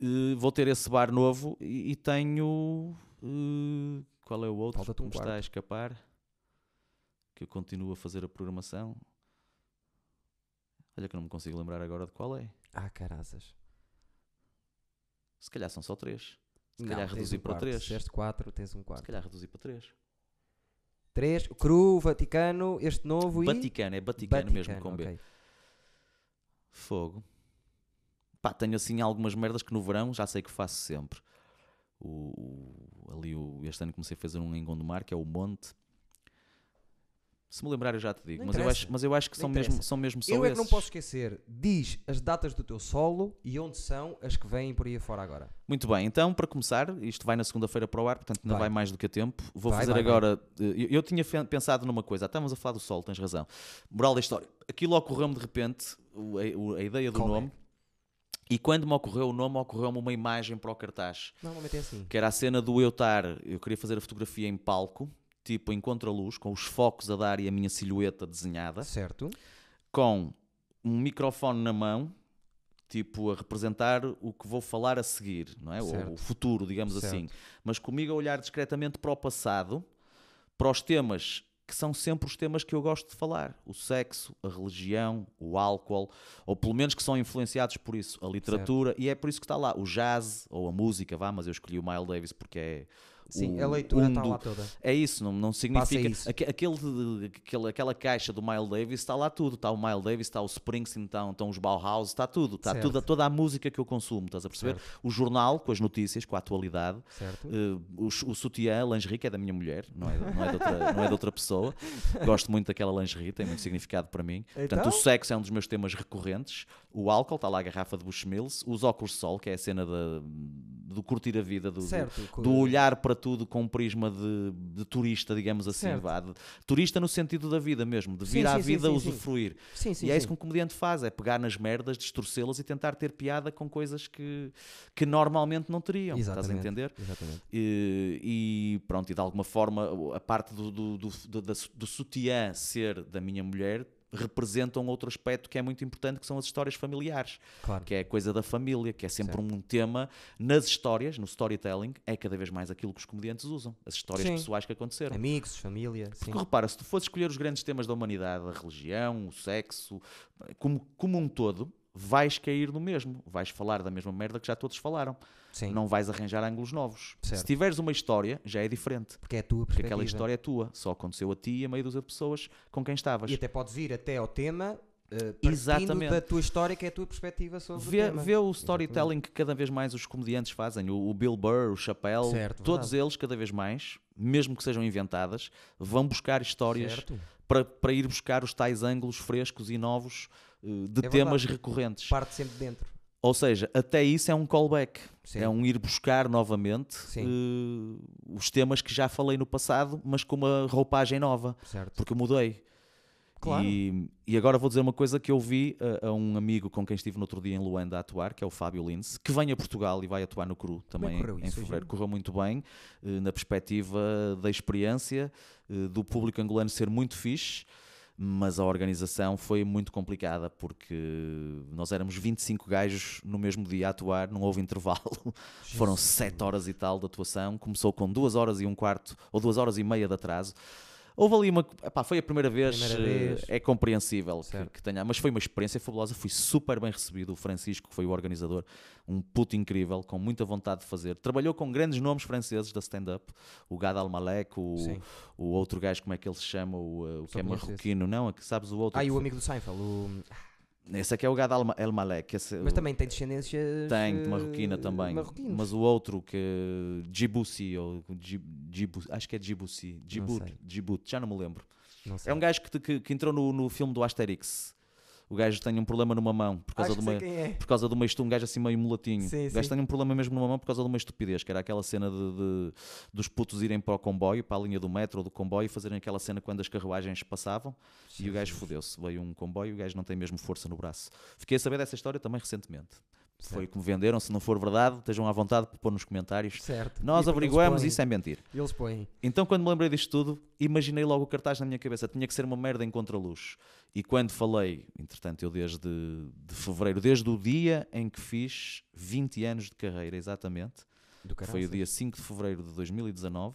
Uh, vou ter esse bar novo e, e tenho. uh, qual é o outro? Falta-te um que me está a escapar. Que eu continuo a fazer a programação. Olha que eu não me consigo lembrar agora de qual é. Ah, caraças. Se calhar são só três. Se Não, calhar tens reduzi um para quarto. três. Se quatro, tens um Se quarto. calhar reduzi para três. Três, Cru, Vaticano, este novo e... Vaticano, é Vaticano, mesmo com B. ok. Fogo. Pá, tenho assim algumas merdas que no verão já sei que faço sempre. O, o- ali o, este ano comecei a fazer um em Gondomar, que é o Monte. Se me lembrar eu já te digo, Não mas eu, acho, mas eu acho que Não são mesmo, são mesmo só Eu é que não esses. posso esquecer. Diz as datas do teu solo e onde são as que vêm por aí afora agora. Muito bem, então para começar, isto vai na segunda-feira para o ar, portanto ainda Vai. vai, mais do que a tempo. Vou Vai, fazer vai, agora. eh, Eu, eu tinha pensado numa coisa, estávamos a falar do sol, tens razão. Moral da história. Aquilo ocorreu-me de repente, a, a ideia do Qual é? nome, e quando me ocorreu o nome, ocorreu-me uma imagem para o cartaz. Normalmente é assim. que era a cena do eu estar, eu queria fazer a fotografia em palco, tipo em contraluz, com os focos a dar e a minha silhueta desenhada, Certo? com um microfone na mão, tipo a representar o que vou falar a seguir, não é? Certo. o futuro, digamos Certo. assim. Mas comigo a olhar discretamente para o passado, para os temas que são sempre os temas que eu gosto de falar: o sexo, a religião, o álcool, ou pelo menos que são influenciados por isso, a literatura, e é por isso que está lá o jazz ou a música, vá, mas eu escolhi o Miles Davis porque é Sim, o- a leitura um está do- lá toda. é isso, não, não significa. isso. aque- Aquele, aquele- aquela caixa do Miles Davis está lá tudo. Está o Miles Davis, está o Springsteen, estão, estão os Bauhaus, está tudo. Está Certo. tudo, toda a música que eu consumo, estás a perceber? O jornal com as notícias, com a atualidade. Certo? eh, o, o sutiã, a lingerie, que é da minha mulher, não é, não é, de, outra, não é de outra pessoa. Gosto muito daquela lingerie, tem muito significado para mim. Portanto, Então? o sexo é um dos meus temas recorrentes. O álcool, está lá a garrafa de Bushmills. Os óculos de sol, que é a cena da- do curtir a vida, do, do- certo. co- do olhar para tudo com um prisma de, de turista, digamos assim. De- turista no sentido da vida mesmo, de Sim, vir à sim, sim, vida sim, sim. usufruir. Sim, sim, e é sim. isso que um comediante faz, é pegar nas merdas, distorcê-las e tentar ter piada com coisas que, que normalmente não teriam. Estás a Exatamente. entender? Exatamente. E, e pronto, e de alguma forma a parte do, do, do, do, do sutiã ser da minha mulher representa um outro aspecto que é muito importante, que são as histórias familiares Claro. que é a coisa da família, que é sempre um tema nas histórias, no storytelling, é cada vez mais aquilo que os comediantes usam, as histórias Sim. pessoais que aconteceram. Amigos, família. Sim. Porque repara, se tu fosses escolher os grandes temas da humanidade, a religião, o sexo, como, como um todo, vais cair no mesmo. Vais falar da mesma merda que já todos falaram. Sim. Não vais arranjar ângulos novos. Certo. Se tiveres uma história, já é diferente. Porque é a tua Porque aquela história é tua. Só aconteceu a ti e a meio dúzia de pessoas com quem estavas. E até podes ir até ao tema partindo Exatamente. da tua história, que é a tua perspectiva sobre Vê, o tema. vê o storytelling que cada vez mais os comediantes fazem, o, o Bill Burr, o Chappelle, Certo, todos verdade. eles, cada vez mais, mesmo que sejam inventadas, vão buscar histórias para, para ir buscar os tais ângulos frescos e novos de É temas recorrentes. Parte sempre dentro. Ou seja, até isso é um callback. Sim. É um ir buscar novamente eh, os temas que já falei no passado, mas com uma roupagem nova, Certo. porque eu mudei. Claro. E, e agora vou dizer uma coisa que eu vi a, a um amigo com quem estive no outro dia em Luanda a atuar, que é o Fábio Lince, que vem a Portugal e vai atuar no Cru também em isso, fevereiro. Correu muito bem, eh, na perspectiva da experiência, eh, do público angolano ser muito fixe. Mas a organização foi muito complicada porque nós éramos 25 gajos no mesmo dia a atuar, não houve intervalo. Foram 7 horas e tal de atuação. Começou com 2 horas e um quarto ou 2 horas e meia de atraso. Houve ali uma. Epá, foi a primeira vez, Primeira eh, vez. é compreensível que, que tenha. Mas foi uma experiência fabulosa, fui super bem recebido. O Francisco, que foi o organizador, um puto incrível, com muita vontade de fazer. Trabalhou com grandes nomes franceses da stand-up, o Gad Almalek, o, Sim. o outro gajo, como é que ele se chama? O, eh, o que é marroquino, não? É que sabes o outro? Ah, e o amigo do Seinfeld, o... Esse aqui é o Gad Al- El Malek. esse- Mas também tem descendências. Tem, de eh, marroquina também. marroquinos. Mas o outro que Djibouti, ou Djib- Djibouti, acho que é Djibouti, Djibouti. Djibouti, já não me lembro. É um gajo que, que- que entrou no, no filme do Asterix. O gajo tem um problema numa mão por causa Acho de uma, é. por causa de uma um gajo assim meio mulatinho. Sim, o gajo sim. tem um problema mesmo numa mão por causa de uma estupidez, que era aquela cena de, de- dos putos irem para o comboio, para a linha do metro ou do comboio, e fazerem aquela cena quando as carruagens passavam e o gajo fodeu-se. Veio um comboio e o gajo não tem mesmo força no braço. Fiquei a saber dessa história também recentemente. Foi me venderam, se não for verdade, estejam à vontade para pôr nos comentários. Certo. Nós E averiguamos, isso é mentir. Eles põem. Então, quando me lembrei disto tudo, imaginei logo o cartaz na minha cabeça. Tinha que ser uma merda em contraluz. E quando falei, entretanto, eu desde de fevereiro, desde o dia em que fiz 20 anos de carreira, exatamente, Do foi o dia 5 de fevereiro de 2019.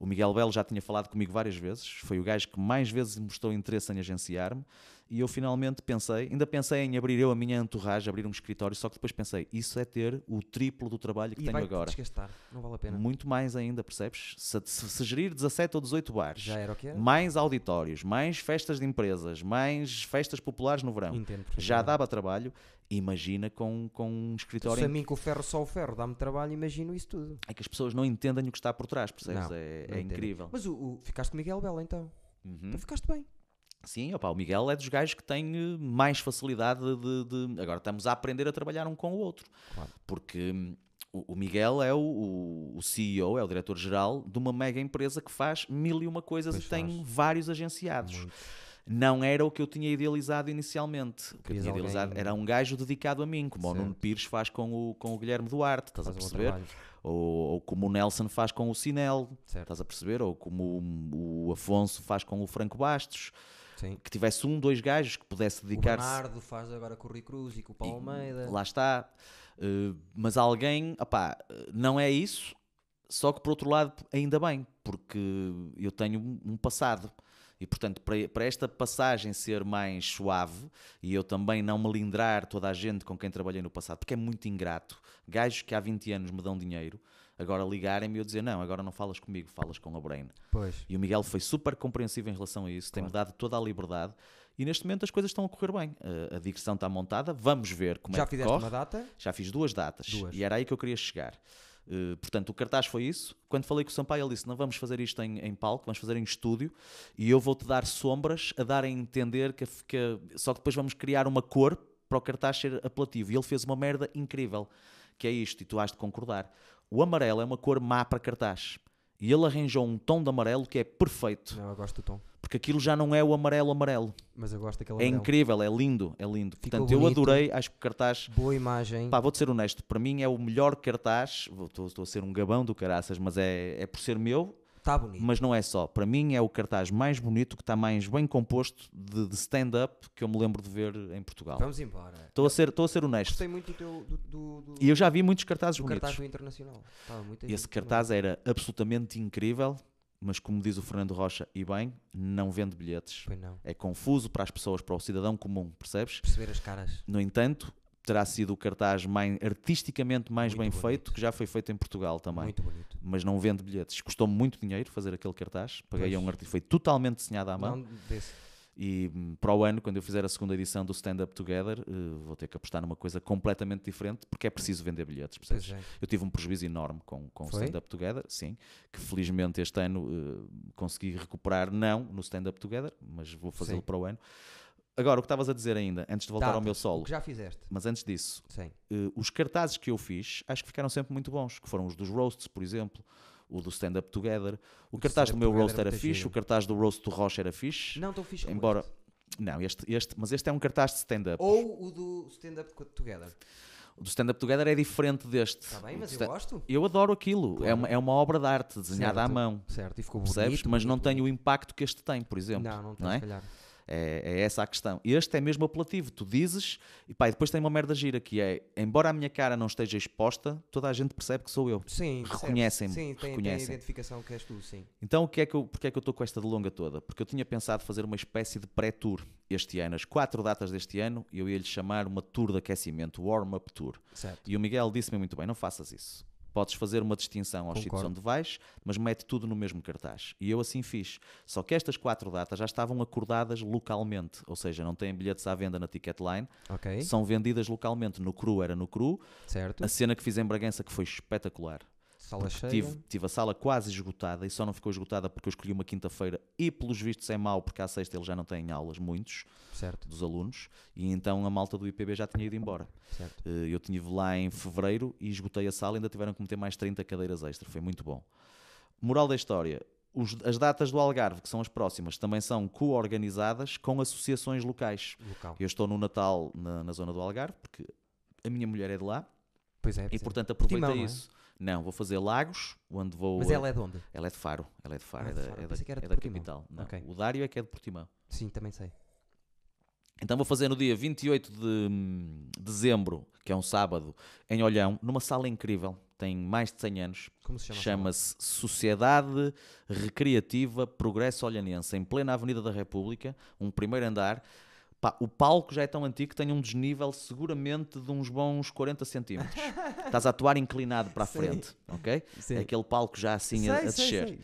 O Miguel Belo já tinha falado comigo várias vezes, foi o gajo que mais vezes mostrou interesse em agenciar-me. E eu finalmente pensei, ainda pensei em abrir eu a minha entourage, abrir um escritório, só que depois pensei, isso é ter o triplo do trabalho que E tenho vai agora. desgastar. Não vale a pena. Muito mais ainda, percebes? Se, se- se gerir 17 ou 18 bares, Já era o que era? mais auditórios, mais festas de empresas, mais festas populares no verão, Entendo. já dava trabalho. Imagina com, com um escritório Se a mim com o ferro só o ferro dá-me trabalho, imagino isso tudo. é que as pessoas não entendem o que está por trás, percebes? Não, é não é incrível. Mas o, o- ficaste com Miguel Bela então. Uhum. Então ficaste bem. Sim, opá, o Miguel é dos gajos que tem eh, mais facilidade de, de- Agora estamos a aprender a trabalhar um com o outro. Claro. Porque hum, o, o Miguel é o, o- CEO, é o diretor-geral de uma mega empresa que faz mil e uma coisas Pois e tem faz. vários agenciados. Muito. Não era o que eu tinha idealizado inicialmente. O que eu tinha alguém- idealizado era um gajo dedicado a mim, como o Nuno Certo. Pires faz com o, com o Guilherme Duarte, estás a Faz bom perceber? Ou, ou como o Nelson faz com o Sinel, Certo. estás a perceber? Ou como o, o Afonso faz com o Franco Bastos. Sim. Que tivesse um, dois gajos que pudesse O dedicar-se. Bernardo faz agora com o Rui Cruz e com o Paulo Almeida. Lá está. Uh, mas alguém, opá, não é isso, só que por outro lado, ainda bem, porque eu tenho um- um passado. E portanto, para, para esta passagem ser mais suave e eu também não melindrar toda a gente com quem trabalhei no passado, porque é muito ingrato. Gajos que há 20 anos me dão dinheiro, agora ligarem-me e eu dizer: Não, agora não falas comigo, falas com a Brain. Pois. E o Miguel foi super compreensivo em relação a isso, tem-me dado toda a liberdade e neste momento as coisas estão a correr bem. A, a digressão está montada, vamos ver como Já é que fizeste corre. uma data? Já fiz duas datas Duas. e era aí que eu queria chegar. Uh, portanto, o cartaz foi isso. Quando falei com o Sampaio, ele disse: Não vamos fazer isto em, em palco, vamos fazer em estúdio e eu vou-te dar sombras a dar a entender que, que- Só que depois vamos criar uma cor para o cartaz ser apelativo. E ele fez uma merda incrível, que é isto, e tu has de concordar. O amarelo é uma cor má para cartaz. E ele arranjou um tom de amarelo que é perfeito, Não, eu gosto do tom. porque aquilo já não é o amarelo amarelo. Mas eu gosto daquele É amarelo. incrível, é lindo, é lindo. Ficou Portanto, eu bonito. adorei, acho que o cartaz Boa imagem. Pá, vou-te ser honesto, para mim é o melhor cartaz. vou- Estou estou a ser um gabão do caraças, mas é, é por ser meu, Está bonito. mas não é só. Para mim é o cartaz mais bonito, que está mais bem composto de, de stand-up que eu me lembro de ver em Portugal. Vamos embora. Estou a ser, estou a ser honesto. Gostei muito do teu. Do, do, do, E eu já vi muitos cartazes do bonitos. cartaz do Internacional. Estava muito Esse cartaz era absolutamente incrível, mas como diz o Fernando Rocha, e bem, não vende bilhetes. Não. É confuso para as pessoas, para o cidadão comum, percebes? Perceber as caras. No entanto, terá sido o cartaz mais, artisticamente mais Muito bem bonito. feito que já foi feito em Portugal também. Muito bonito. Mas não vende bilhetes. Custou-me muito dinheiro fazer aquele cartaz. Paguei a um artista. Foi totalmente desenhado à mão. E hum, para o ano, quando eu fizer a segunda edição do Stand Up Together, eh, vou ter que apostar numa coisa completamente diferente, porque é preciso vender bilhetes. percebes? É. Eu tive um prejuízo enorme com, com o? Stand Up Together, sim, que felizmente este ano eh, consegui recuperar, não no Stand Up Together, mas vou fazê-lo para o ano. Agora, o que estavas a dizer ainda, antes de voltar ao Datas, meu O solo, que já fizeste. mas antes disso, eh, os cartazes que eu fiz, acho que ficaram sempre muito bons, que foram os dos roasts, por exemplo, o do Stand Up Together. O, do cartaz do meu roast era muito fixe, o cartaz do roast do Rocha era fixe. Não tão fixe embora não, este, este, mas este é um cartaz de stand-up. Ou o do Stand Up Together. O do Stand Up Together é diferente deste. Está bem, O mas eu gosto. eu adoro aquilo. É, uma, é uma obra de arte desenhada à Certo. mão. Certo, e ficou bonito. Percebes? Mas não bonito, tem o bonito. impacto que este tem, por exemplo. Não, não tem, não é? se calhar. É, é essa a questão. Este é mesmo apelativo. Tu dizes, e pá, e depois tem uma merda gira que é, embora a minha cara não esteja exposta, toda a gente percebe que sou eu. Sim. Reconhecem-me, Sim, tem, tem a reconhecem. identificação que és tu, sim. Então, o que é que eu, porque é que eu estou com esta delonga toda? Porque eu tinha pensado fazer uma espécie de pré-tour este ano. As quatro datas deste ano, eu ia-lhe chamar uma tour de aquecimento, warm-up tour. Certo. E o Miguel disse-me muito bem: não faças isso. Podes fazer uma distinção aos sítios Concordo. onde vais, mas mete tudo no mesmo cartaz. E eu assim fiz. Só que estas quatro datas já estavam acordadas localmente, ou seja, não têm bilhetes à venda na Ticketline, Ok, são vendidas localmente. No Cru era no Cru. certo. A cena que fiz em Bragança que foi espetacular. Sala cheia. Tive, tive a sala quase esgotada e só não ficou esgotada porque eu escolhi uma quinta-feira e pelos vistos é mau porque à sexta eles já não têm aulas, muitos Certo, dos alunos, e então a malta do IPB já tinha ido embora. certo. Eh, Eu estive lá em fevereiro e esgotei a sala e ainda tiveram que meter mais 30 cadeiras extra, foi muito bom. Moral da história, os- as datas do Algarve, que são as próximas, também são co-organizadas com associações locais. Local. Eu estou no Natal na, na zona do Algarve, porque a minha mulher é de lá Pois é, e pois é. portanto não é? isso. Não, vou fazer Lagos, onde vou. Mas ela é de onde? Ela é de Faro, ela é de Faro, Ah, é de da, Faro. é da, Pensei que era é de da Portimão. capital. Não, Ok. O Dário é que é de Portimão. Sim, também sei. Então vou fazer no dia 28 de hum, dezembro, que é um sábado, em Olhão, numa sala incrível, tem mais de 100 anos, Como se chama? chama-se Sociedade Recreativa Progresso Olhanense, em plena Avenida da República, um primeiro andar. Pá, o palco já é tão antigo que tem um desnível seguramente de uns bons 40 centímetros. Estás a atuar inclinado para a Sei. frente, ok? Sim. É aquele palco já assim a, a Sei, sei, descer. sei.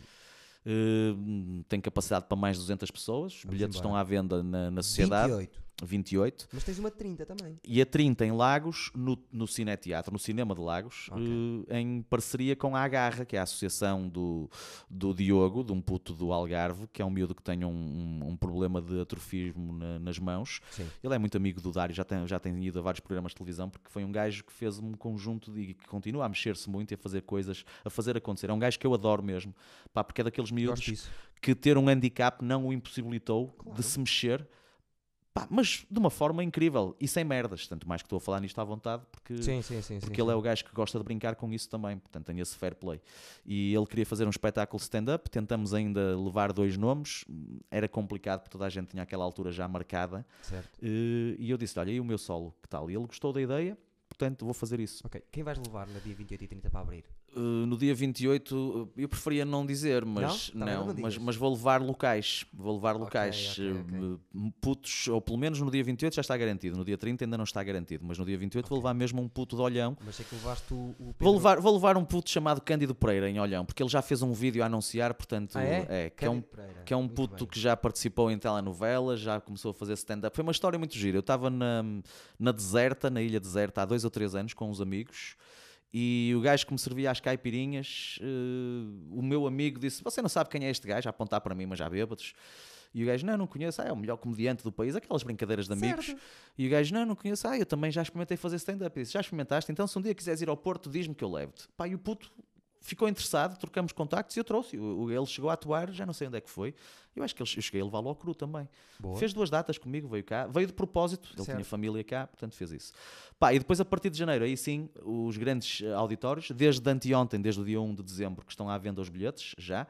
Uh, tem capacidade para mais de 200 pessoas. Os bilhetes embora. estão à venda na, na sociedade. 28. 28. Mas tens uma 30 também. E a 30 em Lagos, no, no Cineteatro, no Cinema de Lagos, Ok. eh, em parceria com a Agarra, que é a associação do, do Diogo, de um puto do Algarve, que é um miúdo que tem um, um- um problema de atrofismo na- nas mãos. Sim. Ele é muito amigo do Dário, já tem, já tem ido a vários programas de televisão, porque foi um gajo que fez um conjunto de, e que continua a mexer-se muito e a fazer coisas, a fazer acontecer. É um gajo que eu adoro mesmo, pá, porque é daqueles miúdos que ter um handicap não o impossibilitou Claro. de se mexer, pá, mas de uma forma incrível e sem merdas. Tanto mais que estou a falar nisto à vontade, porque, Sim, sim, sim. porque ele é o gajo que gosta de brincar com isso também, portanto tem esse fair play. E ele queria fazer um espetáculo stand-up, tentamos ainda levar dois nomes, era complicado porque toda a gente tinha aquela altura já marcada, Certo. e eu disse: Olha, e o meu solo, que tal? E ele gostou da ideia, portanto vou fazer isso. Ok. Quem vais levar no dia 28 e 30 para abrir? Uh, no dia 28, uh, eu preferia não dizer, mas Não? Não, não mas, mas vou levar locais, vou levar locais, ok, ok. uh, putos, ou pelo menos no dia 28 já está garantido, no dia 30 ainda não está garantido, mas no dia 28 vou levar mesmo um puto de Olhão. Mas sei que levaste o, Pedro... Vou levar, vou levar um puto chamado Cândido Pereira em Olhão, porque ele já fez um vídeo a anunciar, portanto, Ah, é? que é um Cândido Pereira. que é um Muito puto bem. que já participou em telenovelas, já começou a fazer stand-up. Foi uma história muito gira. Eu estava na, na deserta, na ilha deserta, há dois ou três anos, com uns amigos, e o gajo que me servia às caipirinhas, eh, o meu amigo disse: Você não sabe quem é este gajo? A apontar para mim, mas já bêbados. E o gajo, não, não conheço, ah, é o melhor comediante do país, aquelas brincadeiras de amigos. Certo. E o gajo, não, não conheço, ah, eu também já experimentei fazer stand-up. Disse, já experimentaste? Então, se um dia quiseres ir ao Porto, diz-me que eu levo-te. Pá, e o puto ficou interessado, trocamos contactos e eu trouxe. Ele chegou a atuar, já não sei onde é que foi. Eu acho que ele- eu cheguei a levá-lo ao cru também. Boa. Fez duas datas comigo, veio cá, veio de propósito, ele Certo. tinha família cá, portanto fez isso. Pá, e depois a partir de janeiro, aí sim, os grandes eh, auditórios, desde anteontem, desde o dia 1 de dezembro, que estão à venda os bilhetes, já.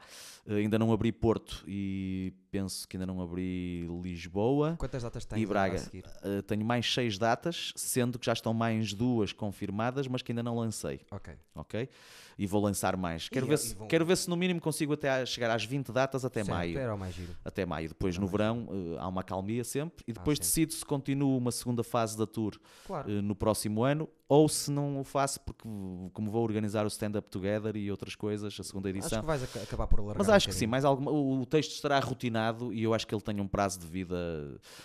Eh, ainda não abri Porto e penso que ainda não abri Lisboa. Quantas datas tens E Braga. seguir? Uh, tenho mais seis datas, sendo que já estão mais duas confirmadas, mas que ainda não lancei, Ok. ok? E vou lançar mais. Quero, E- ver, e se, vão- quero ver se no mínimo consigo até a- chegar às 20 datas até maio. Era mais giro. Até maio. Depois, no verão, uh, há uma calmia sempre. E depois sempre. decido se continuo uma segunda fase da tour Claro. uh, no próximo ano ou se não o faço, porque uh, como vou organizar o Stand Up Together e outras coisas, a segunda Acho edição. que vais aca- acabar por alargar Mas um acho que sim, mais alguma, o o texto estará rotinado e eu acho que ele tem um prazo de vida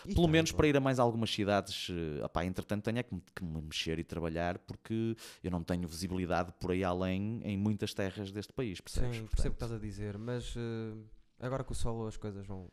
E pelo tá, menos para ir a mais algumas cidades, eh, opá, entretanto tenho é que me, que me mexer e trabalhar porque eu não tenho visibilidade por aí além em muitas terras deste país, percebes? Sim, percebo o que estás a dizer, mas eh, agora com o solo as coisas vão.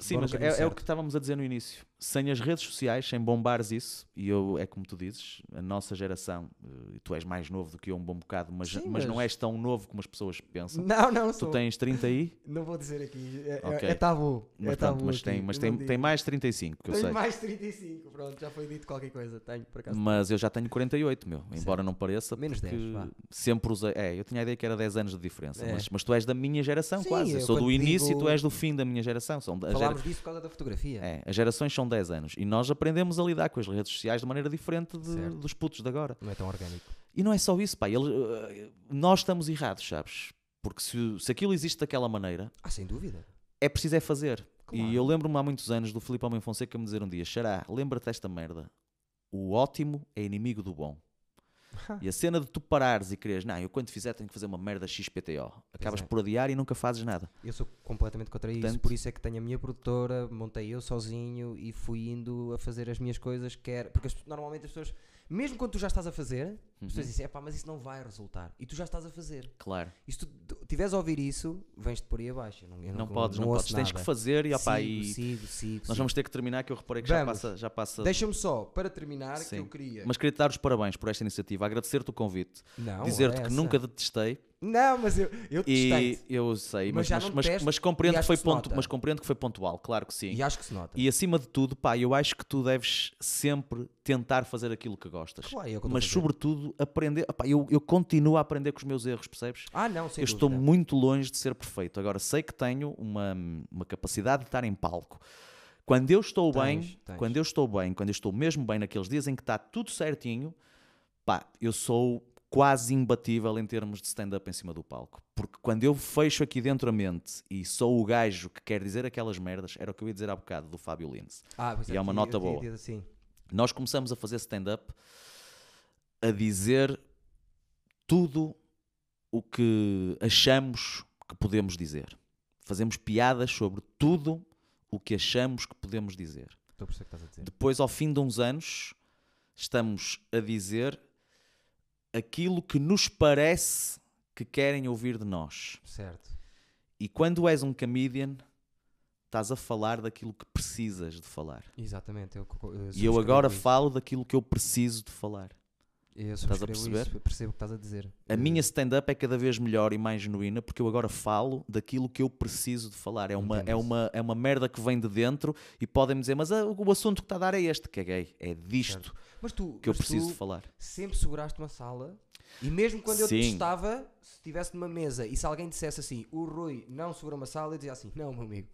Sim, no mas é, é o que estávamos a dizer no início. Sem as redes sociais, sem bombares isso, e eu, é como tu dizes, a nossa geração, eh, tu és mais novo do que eu um bom bocado, mas, Sim, mas, não mas- és tão novo como as pessoas pensam. Não, não, Tu sou. tens 30 aí, Não vou dizer aqui. É, é- Ok. é tabu. mas, é pronto, tabu mas, aqui, tem, mas tem, não tem mais 35, que eu Tenho sei. mais 35, pronto, já foi dito qualquer coisa. Tenho, por acaso. Mas eu já tenho 48, meu. Embora Certo. não pareça. Menos porque 10, vá. Sempre usei. É, eu tinha a ideia que era 10 anos de diferença. É. Mas, mas tu és da minha geração, Sim, quase. Eu sou do início e digo- tu és do fim da minha geração. São, a gera- Falámos disso por causa da fotografia. é, as gerações são 10 anos. E nós aprendemos a lidar com as redes sociais de maneira diferente de- dos putos de agora. Não é tão orgânico. E não é só isso, pá. Ele, eh, nós estamos errados, sabes? Porque se, se aquilo existe daquela maneira, Ah, sem dúvida. é preciso é fazer. Claro. E eu lembro-me há muitos anos do Filipe Homem Fonseca me dizer um dia: Xará, lembra-te desta merda. O ótimo é inimigo do bom. E a cena de tu parares e quereres, não, eu quando fizer tenho que fazer uma merda XPTO. Acabas é. por adiar e nunca fazes nada. Eu sou completamente contra isso, Portanto- por isso é que tenho a minha produtora, montei eu sozinho e fui indo a fazer as minhas coisas, quer, porque as- normalmente as pessoas, mesmo quando tu já estás a fazer, Uhum. as pessoas dizem, epá, mas isso não vai resultar. E tu já estás a fazer. Claro. E se tu estiveres a ouvir isso, vens-te por aí abaixo. Eu não, eu Não, podes, não, ouço podes. Tens nada. que fazer e, opá, sigo, e sigo, sigo, nós vamos ter que terminar que eu reparei que já Vamos. passa, já passa. Deixa-me só, para terminar, que Sim. eu queria... Mas queria te dar os parabéns por esta iniciativa, agradecer-te o convite, dizer-te que nunca detestei Não, mas eu, eu testei eu sei, Mas mas, mas, mas, mas compreendo que foi que mas compreendo que foi pontual, claro que sim. e acho que se nota. E acima de tudo, pá, eu acho que tu deves sempre tentar fazer aquilo que gostas. Claro, é eu estou mas sobretudo aprender, opá, eu, eu continuo a aprender com os meus erros, percebes? Ah, não, sem eu estou dúvida. muito longe de ser perfeito. Agora sei que tenho uma, uma capacidade de estar em palco. Quando eu estou Tens, bem, tens. quando eu estou bem, quando eu estou mesmo bem naqueles dias em que está tudo certinho, pá, eu sou quase imbatível em termos de stand-up em cima do palco. Porque quando eu fecho aqui dentro a mente e sou o gajo que quer dizer aquelas merdas, era o que eu ia dizer há bocado do Fábio Lins. Ah, e é uma eu- nota boa. assim. Nós começamos a fazer stand-up a dizer tudo o que achamos que podemos dizer. Fazemos piadas sobre tudo o que achamos que podemos dizer. Depois, ao fim de uns anos, estamos a dizer aquilo que nos parece que querem ouvir de nós. Certo. E quando és um comedian, estás a falar daquilo que precisas de falar. Exatamente. Eu, eu E eu agora falo daquilo que eu preciso de falar. Eu a subscrevo perceber? Isso, percebo o que estás a dizer. A Eh, minha stand-up é cada vez melhor e mais genuína porque eu agora falo daquilo que eu preciso de falar. É uma, Entendo é uma, é uma merda que vem de dentro e podem-me dizer, mas ah, o assunto que está a dar é este. Caguei. É disto Mas tu, que eu preciso de falar. sempre seguraste uma sala e mesmo quando eu Sim. te estava, se estivesse numa mesa e se alguém dissesse assim, o Rui não segura uma sala, eu dizia assim, não, meu amigo,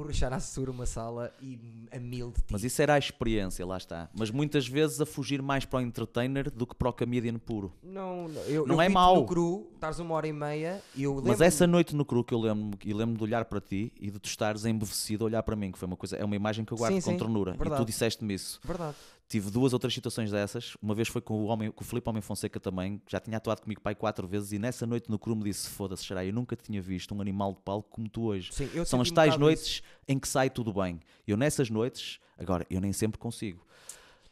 o Xará segura uma sala e a mil de ti. Mas isso era a experiência, lá está. Mas muitas vezes a fugir mais para o entertainer do que para o comedian puro. Não, não, eu, Não eu é mau. no cru, estás uma hora e meia e eu Mas lembro-me- essa noite no cru que eu lembro e lembro de olhar para ti e de tu estares embevecido a olhar para mim, que foi uma coisa, é uma imagem que eu guardo Sim, com sim, ternura. E verdade. tu disseste-me isso. Verdade. Tive duas ou três situações dessas. Uma vez foi com o, homem, com o Filipe Homem Fonseca também, que já tinha atuado comigo pai quatro vezes, e nessa noite no cru me disse: Foda-se, Xarai, eu nunca tinha visto um animal de palco como tu hoje. Sim, eu São as tais noites em que sai tudo bem. Eu nessas noites, agora, eu nem sempre consigo.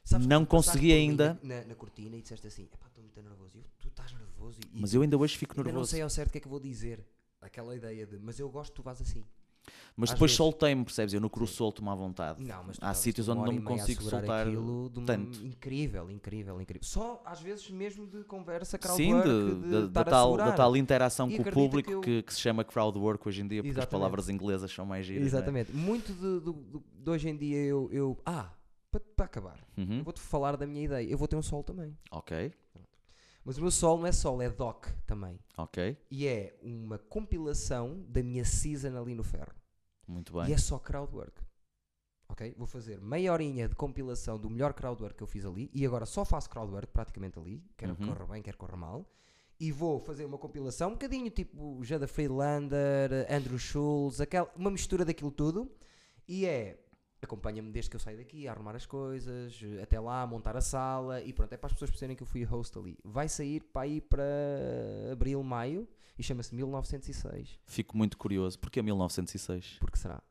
Sabes não consegui ainda. Na, na cortina e disseste assim: epá, estou muito nervoso. Eu, tu estás nervoso. E, Mas eu ainda hoje fico ainda não nervoso. sei ao certo o que é que eu vou dizer. Aquela ideia de, mas eu gosto que tu vás assim. Mas às depois vezes. soltei-me, percebes? Eu no cru solto-me à vontade. Não, mas Há sítios onde não me consigo soltar de uma- tanto. Incrível, incrível, incrível. Só às vezes mesmo de conversa, Sim, crowdwork, de- de, da- tal, da tal interação E com o público que eu- que, que se chama crowdwork hoje em dia, porque as Exatamente. palavras inglesas são mais giras. é? Exatamente. Muito de, de hoje em dia eu. eu ah, para, para acabar, Uhum. vou-te falar da minha ideia. Eu vou ter um sol também. Ok, Mas o meu sol não é sol, é doc também. ok, E é uma compilação da minha season ali no ferro. muito bem. E é só crowdwork. Ok? Vou fazer meia horinha de compilação do melhor crowdwork que eu fiz ali. E agora só faço crowdwork praticamente ali. Quer Uhum. corra bem, quer corra mal. E vou fazer uma compilação um bocadinho tipo Jada Freelander, Andrew Schultz, aquela, uma mistura daquilo tudo. E é. Acompanha-me desde que eu saio daqui a arrumar as coisas, até lá, a montar a sala e pronto, é para as pessoas perceberem que eu fui host ali. Vai sair para ir para abril, maio e chama-se 1906. Fico muito curioso. Porquê 1906? Porque será?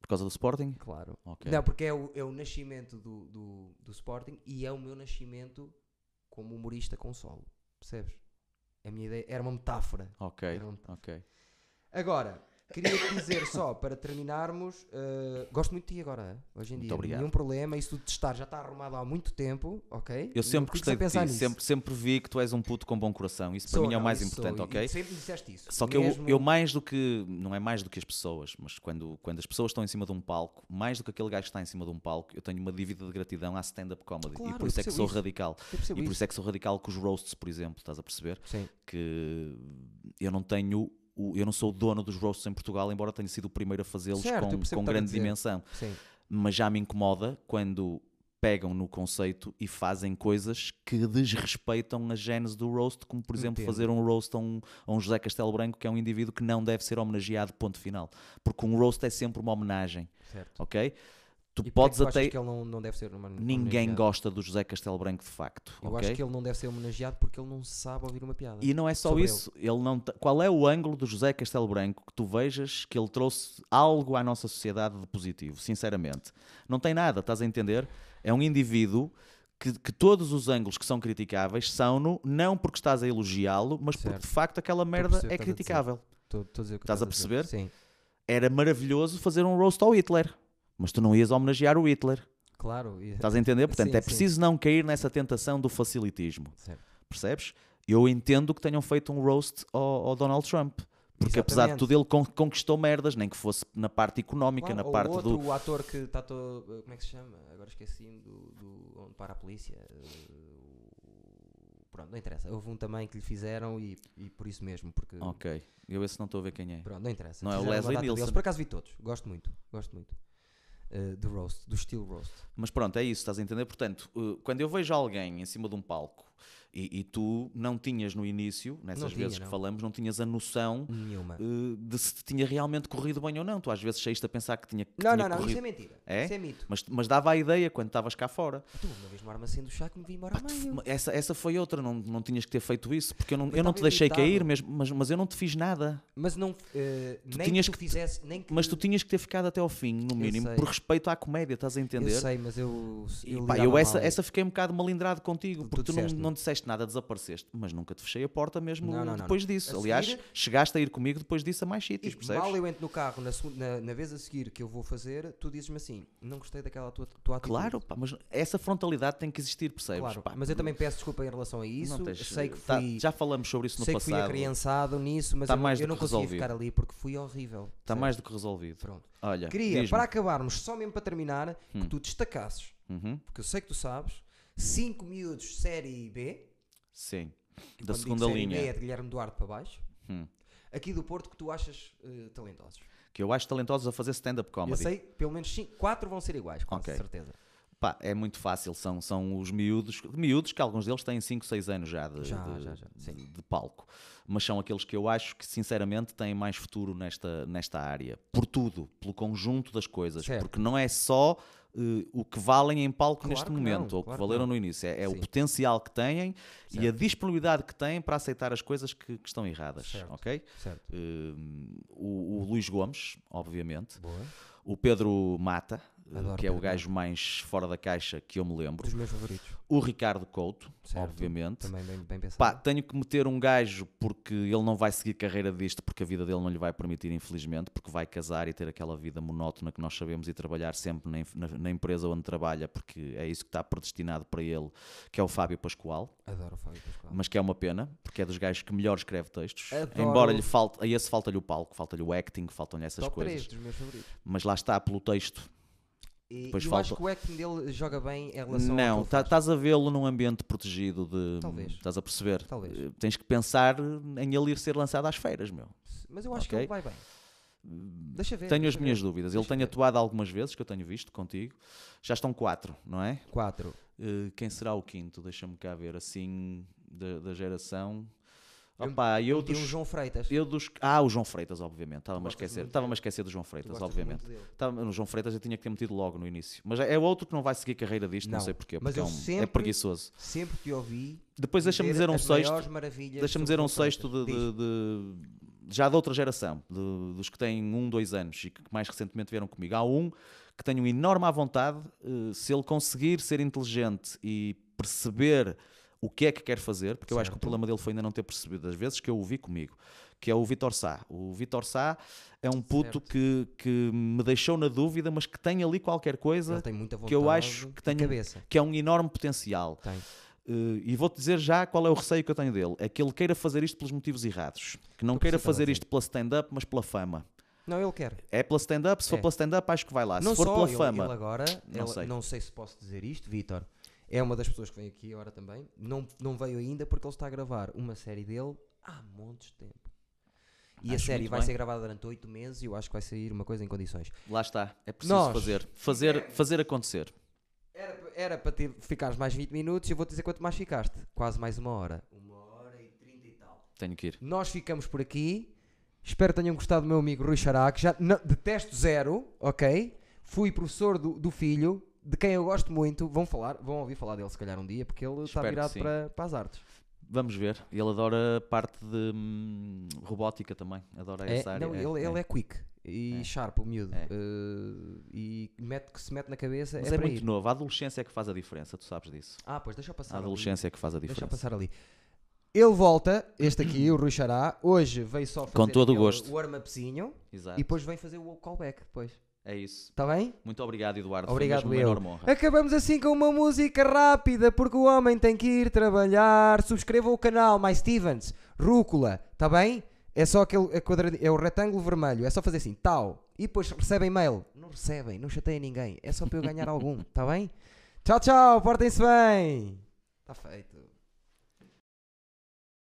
Por causa do Sporting? Claro. Ok. Não, porque é o, é o nascimento do, do, do Sporting e é o meu nascimento como humorista com solo. Percebes? A minha ideia era uma metáfora. Ok, Era um- ok. Agora, queria dizer só para terminarmos: uh, gosto muito de ti agora, hoje em Muito dia. obrigado. Nenhum problema, isso de testar já está arrumado há muito tempo, ok? Eu sempre Não gostei de ti, nisso. sempre, sempre vi que tu és um puto com bom coração. Isso Sou, para mim é o não, mais importante, sou, ok? e sempre disseste isso. Só que eu, Mesmo- eu mais do que, não é mais do que as pessoas, mas quando, quando as pessoas estão em cima de um palco, mais do que aquele gajo que está em cima de um palco, eu tenho uma dívida de gratidão à stand-up comedy. Claro, e por eu isso é que sou isso. radical. eu E por isso. isso é que sou radical com os roasts, por exemplo, estás a perceber? Sim. Que eu não tenho, o- eu não sou o dono dos roasts em Portugal, embora tenha sido o primeiro a fazê-los com, com grande dimensão. Sim. Mas já me incomoda quando pegam no conceito e fazem coisas que desrespeitam a gênese do roast, como por exemplo Entendo. fazer um roast a um, a um José Castelo Branco, que é um indivíduo que não deve ser homenageado, ponto final. Porque um roast é sempre uma homenagem, Certo. ok? Tu E porque é que podes tu achas até. que ele não, não deve ser uma Ninguém gosta do José Castelo Branco de facto. Eu ok? acho que ele não deve ser homenageado porque ele não sabe ouvir uma piada. E não é só isso. Ele. não te- Qual é o ângulo do José Castelo Branco que tu vejas que ele trouxe algo à nossa sociedade de positivo? Sinceramente, não tem nada. Estás a entender? É um indivíduo que, que todos os ângulos que são criticáveis são no não porque estás a elogiá-lo, mas porque Certo. de facto aquela merda perceber é que estás a criticável. Tô a perceber? Sim, Era maravilhoso fazer um roast ao Hitler, mas tu não ias homenagear o Hitler. claro. Estás a entender? Portanto, Sim, é sim. preciso não cair nessa tentação do facilitismo. Certo. Percebes? Eu entendo que tenham feito um roast ao, ao Donald Trump. Porque apesar de Exatamente. tudo, ele con- conquistou merdas, nem que fosse na parte económica, Claro, na parte outro, do. o ator que está todo. Como é que se chama? Agora esqueci-me do, do. Onde para a polícia. eh, Pronto, não interessa. Houve um também que lhe fizeram e, e por isso mesmo. Porque. Ok, eu esse não estou a ver quem é. Pronto, não interessa. Não é o Fizeram Leslie data deles. Nielsen. Por acaso vi todos. Gosto muito. Gosto muito. Eh, do roast, do estilo roast. Mas pronto, é isso, estás a entender? Portanto, uh, quando eu vejo alguém em cima de um palco e, e tu não tinhas no início, nessas Não tinha, vezes que não. falamos, não tinhas a noção uh, de se tinha realmente corrido bem ou não. Tu às vezes saíste a pensar que tinha, que não, tinha não, não. corrido. Isso é mentira. É? Isso é mito. Mas, mas dava a ideia quando estavas cá fora. Tu, uma vez no armazém do chá que me vi embora a meio. Essa, essa foi outra, não, não tinhas que ter feito isso, porque eu não, Mas eu não te deixei irritado. cair, mesmo, mas, mas eu não te fiz nada. Mas não. eh, nem tinhas que tu fizesse. Nem que, Mas tu tinhas que ter ficado até ao fim, no Eu mínimo, por respeito à comédia, estás a entender? Eu sei, mas eu. E, eu pá, lidava eu essa, mal. essa fiquei um bocado malindrado contigo, Tu- porque tu tu, não, não disseste nada, desapareceste, mas nunca te fechei a porta mesmo Não, não, depois não. disso. A Aliás, seguir- chegaste a ir comigo depois disso a mais sítios, percebes? mal eu entro no carro, na, na, na vez a seguir que eu vou fazer, tu dizes-me assim: não gostei daquela tua, tua atitude. Claro, pá, mas essa frontalidade tem que existir, percebes? Claro, Pá, mas eu também peço desculpa em relação a isso. tens- sei que tá, fui, já falamos sobre isso no sei que fui passado. acriançado nisso, mas Tá eu, não- mais eu não resolvido. ficar ali porque fui horrível. Está mais do que resolvido. Pronto. Olha, Queria, para acabarmos, só mesmo para terminar, Hum. que tu destacasses, Uhum, porque eu sei que tu sabes, 5 miúdos série B, Sim, e da segunda linha. É de Guilherme Duarte para baixo, Hum. aqui do Porto que tu achas eh, talentosos. Que eu acho talentosos a fazer stand-up Eu comedy. sei, pelo menos 4 vão ser iguais, com Ok. certeza. Pá, é muito fácil, são, são os miúdos, miúdos que alguns deles têm 5, 6 anos já de, Já, de- já, já, de- de palco, mas são aqueles que eu acho que sinceramente têm mais futuro nesta, nesta área, por tudo, pelo conjunto das coisas, Certo. porque não é só eh, o que valem em palco Claro neste que momento, não, ou o que claro que valeram não. no início, é, é o potencial que têm e a Certo. disponibilidade que têm para aceitar as coisas que, que estão erradas, Certo. ok? Certo. Eh, o, o Luís Gomes, obviamente, Boa. o Pedro Mata, Adoro que é o gajo mais fora da caixa que eu me lembro. Dos meus favoritos. O Ricardo Couto, Certo. obviamente. Também bem, bem pensado. Pá, tenho que meter um gajo porque ele não vai seguir carreira disto, porque a vida dele não lhe vai permitir, infelizmente, porque vai casar e ter aquela vida monótona que nós sabemos e trabalhar sempre na, na- na empresa onde trabalha, porque é isso que está predestinado para ele, que é o Fábio Pascoal. Adoro o Fábio Pascoal. Mas que é uma pena, porque é dos gajos que melhor escreve textos. Adoro. Embora lhe falte, a esse falta-lhe o palco, falta-lhe o acting, faltam-lhe essas Top coisas. 3 dos meus favoritos. Mas lá está, pelo texto, E eu falta- acho que o acting dele joga bem em relação Não, tá- ele estás a vê-lo num ambiente protegido de. Talvez. Estás a perceber? Talvez. Eh, Tens que pensar em ele ir ser lançado às feiras, meu. Mas eu acho Ok. que ele vai bem. Deixa ver. tenho as deixa minhas ver. dúvidas. Ele Deixa tem ver. atuado algumas vezes, que eu tenho visto contigo. Já estão quatro, não é? 4. Eh, quem será o quinto? Deixa-me cá ver, assim, da, da geração. Opa, eu, Eu dos, um João Freitas. eu dos. Ah, o João Freitas, obviamente. Estava-me a esquecer. Estava-me a esquecer do João Freitas, obviamente. Estava- no João Freitas eu tinha que ter metido logo no início. Mas é outro que não vai seguir carreira disto, não, Não, sei porquê. mas Porque é, um- é sempre- preguiçoso. Sempre te ouvi. Depois deixa-me dizer um sexto. Deixa-me dizer um sexto de, de- de- já de outra geração, de- dos que têm um, dois anos e que mais recentemente vieram comigo. Há um que tenho enorme à vontade, eh, se ele conseguir ser inteligente e perceber o que é que quer fazer, porque eu acho que o Certo. problema dele foi ainda não ter percebido das vezes que eu o vi comigo, que é o Vitor Sá. O Vitor Sá é um puto Certo. que, que me deixou na dúvida, mas que tem ali qualquer coisa que eu acho que tem- cabeça. que é um enorme potencial. Tem. Uh, e vou-te dizer já qual é o receio que eu tenho dele. É que ele queira fazer isto pelos motivos errados. Que não queira fazer estás a isto pela stand-up, mas pela fama. Não, ele quer. É pela stand-up? Se for É. pela stand-up, acho que vai lá. não se for só, pela ele, fama. ele agora, não ele- sei. não sei se posso dizer isto, Vitor. É uma das pessoas que vem aqui agora também. Não, não veio ainda porque ele está a gravar uma série dele há montes de tempo. E a Acho série muito vai bem. ser gravada durante oito meses e eu acho que vai sair uma coisa em condições. Lá está. É preciso Nós fazer. Fazer, fazer acontecer. Era, era para ter, ficares mais 20 minutos e eu vou-te dizer quanto mais ficaste. Quase mais uma hora. Uma hora e trinta e tal. Tenho que ir. Nós ficamos por aqui. Espero que tenham gostado do meu amigo Rui Xará, que já não, detesto zero, ok? fui professor do, do filho, de quem eu gosto muito. Vão falar, vão ouvir falar dele se calhar um dia, porque ele está virado para, para as artes. Vamos ver. Ele adora parte de hum, robótica também. Adora É, essa área. não, ele, ele é quick e É. sharp, o miúdo. É. Eh, e mete, que se mete na cabeça Mas é, é, muito ir. novo. A adolescência é que faz a diferença, tu sabes disso. Ah, pois deixa eu passar. A ali. adolescência é que faz a Deixa eu diferença. passar ali. Ele volta, este aqui, o Rui Xará, hoje veio só fazer Com todo o gosto. o warm-upzinho e depois vem fazer o callback depois. É isso. Está bem? Muito obrigado, Eduardo. Obrigado, Foi mesmo eu. honra. Acabamos assim com uma música rápida, porque o homem tem que ir trabalhar. Subscreva o canal, My Stevens, Rúcula, está bem? É só aquele é quadradinho, é o retângulo vermelho, é só fazer assim, tal. E depois recebem mail. Não recebem, não chateiem ninguém. É só para eu ganhar algum, está bem? Tchau, tchau, portem-se bem. Está feito.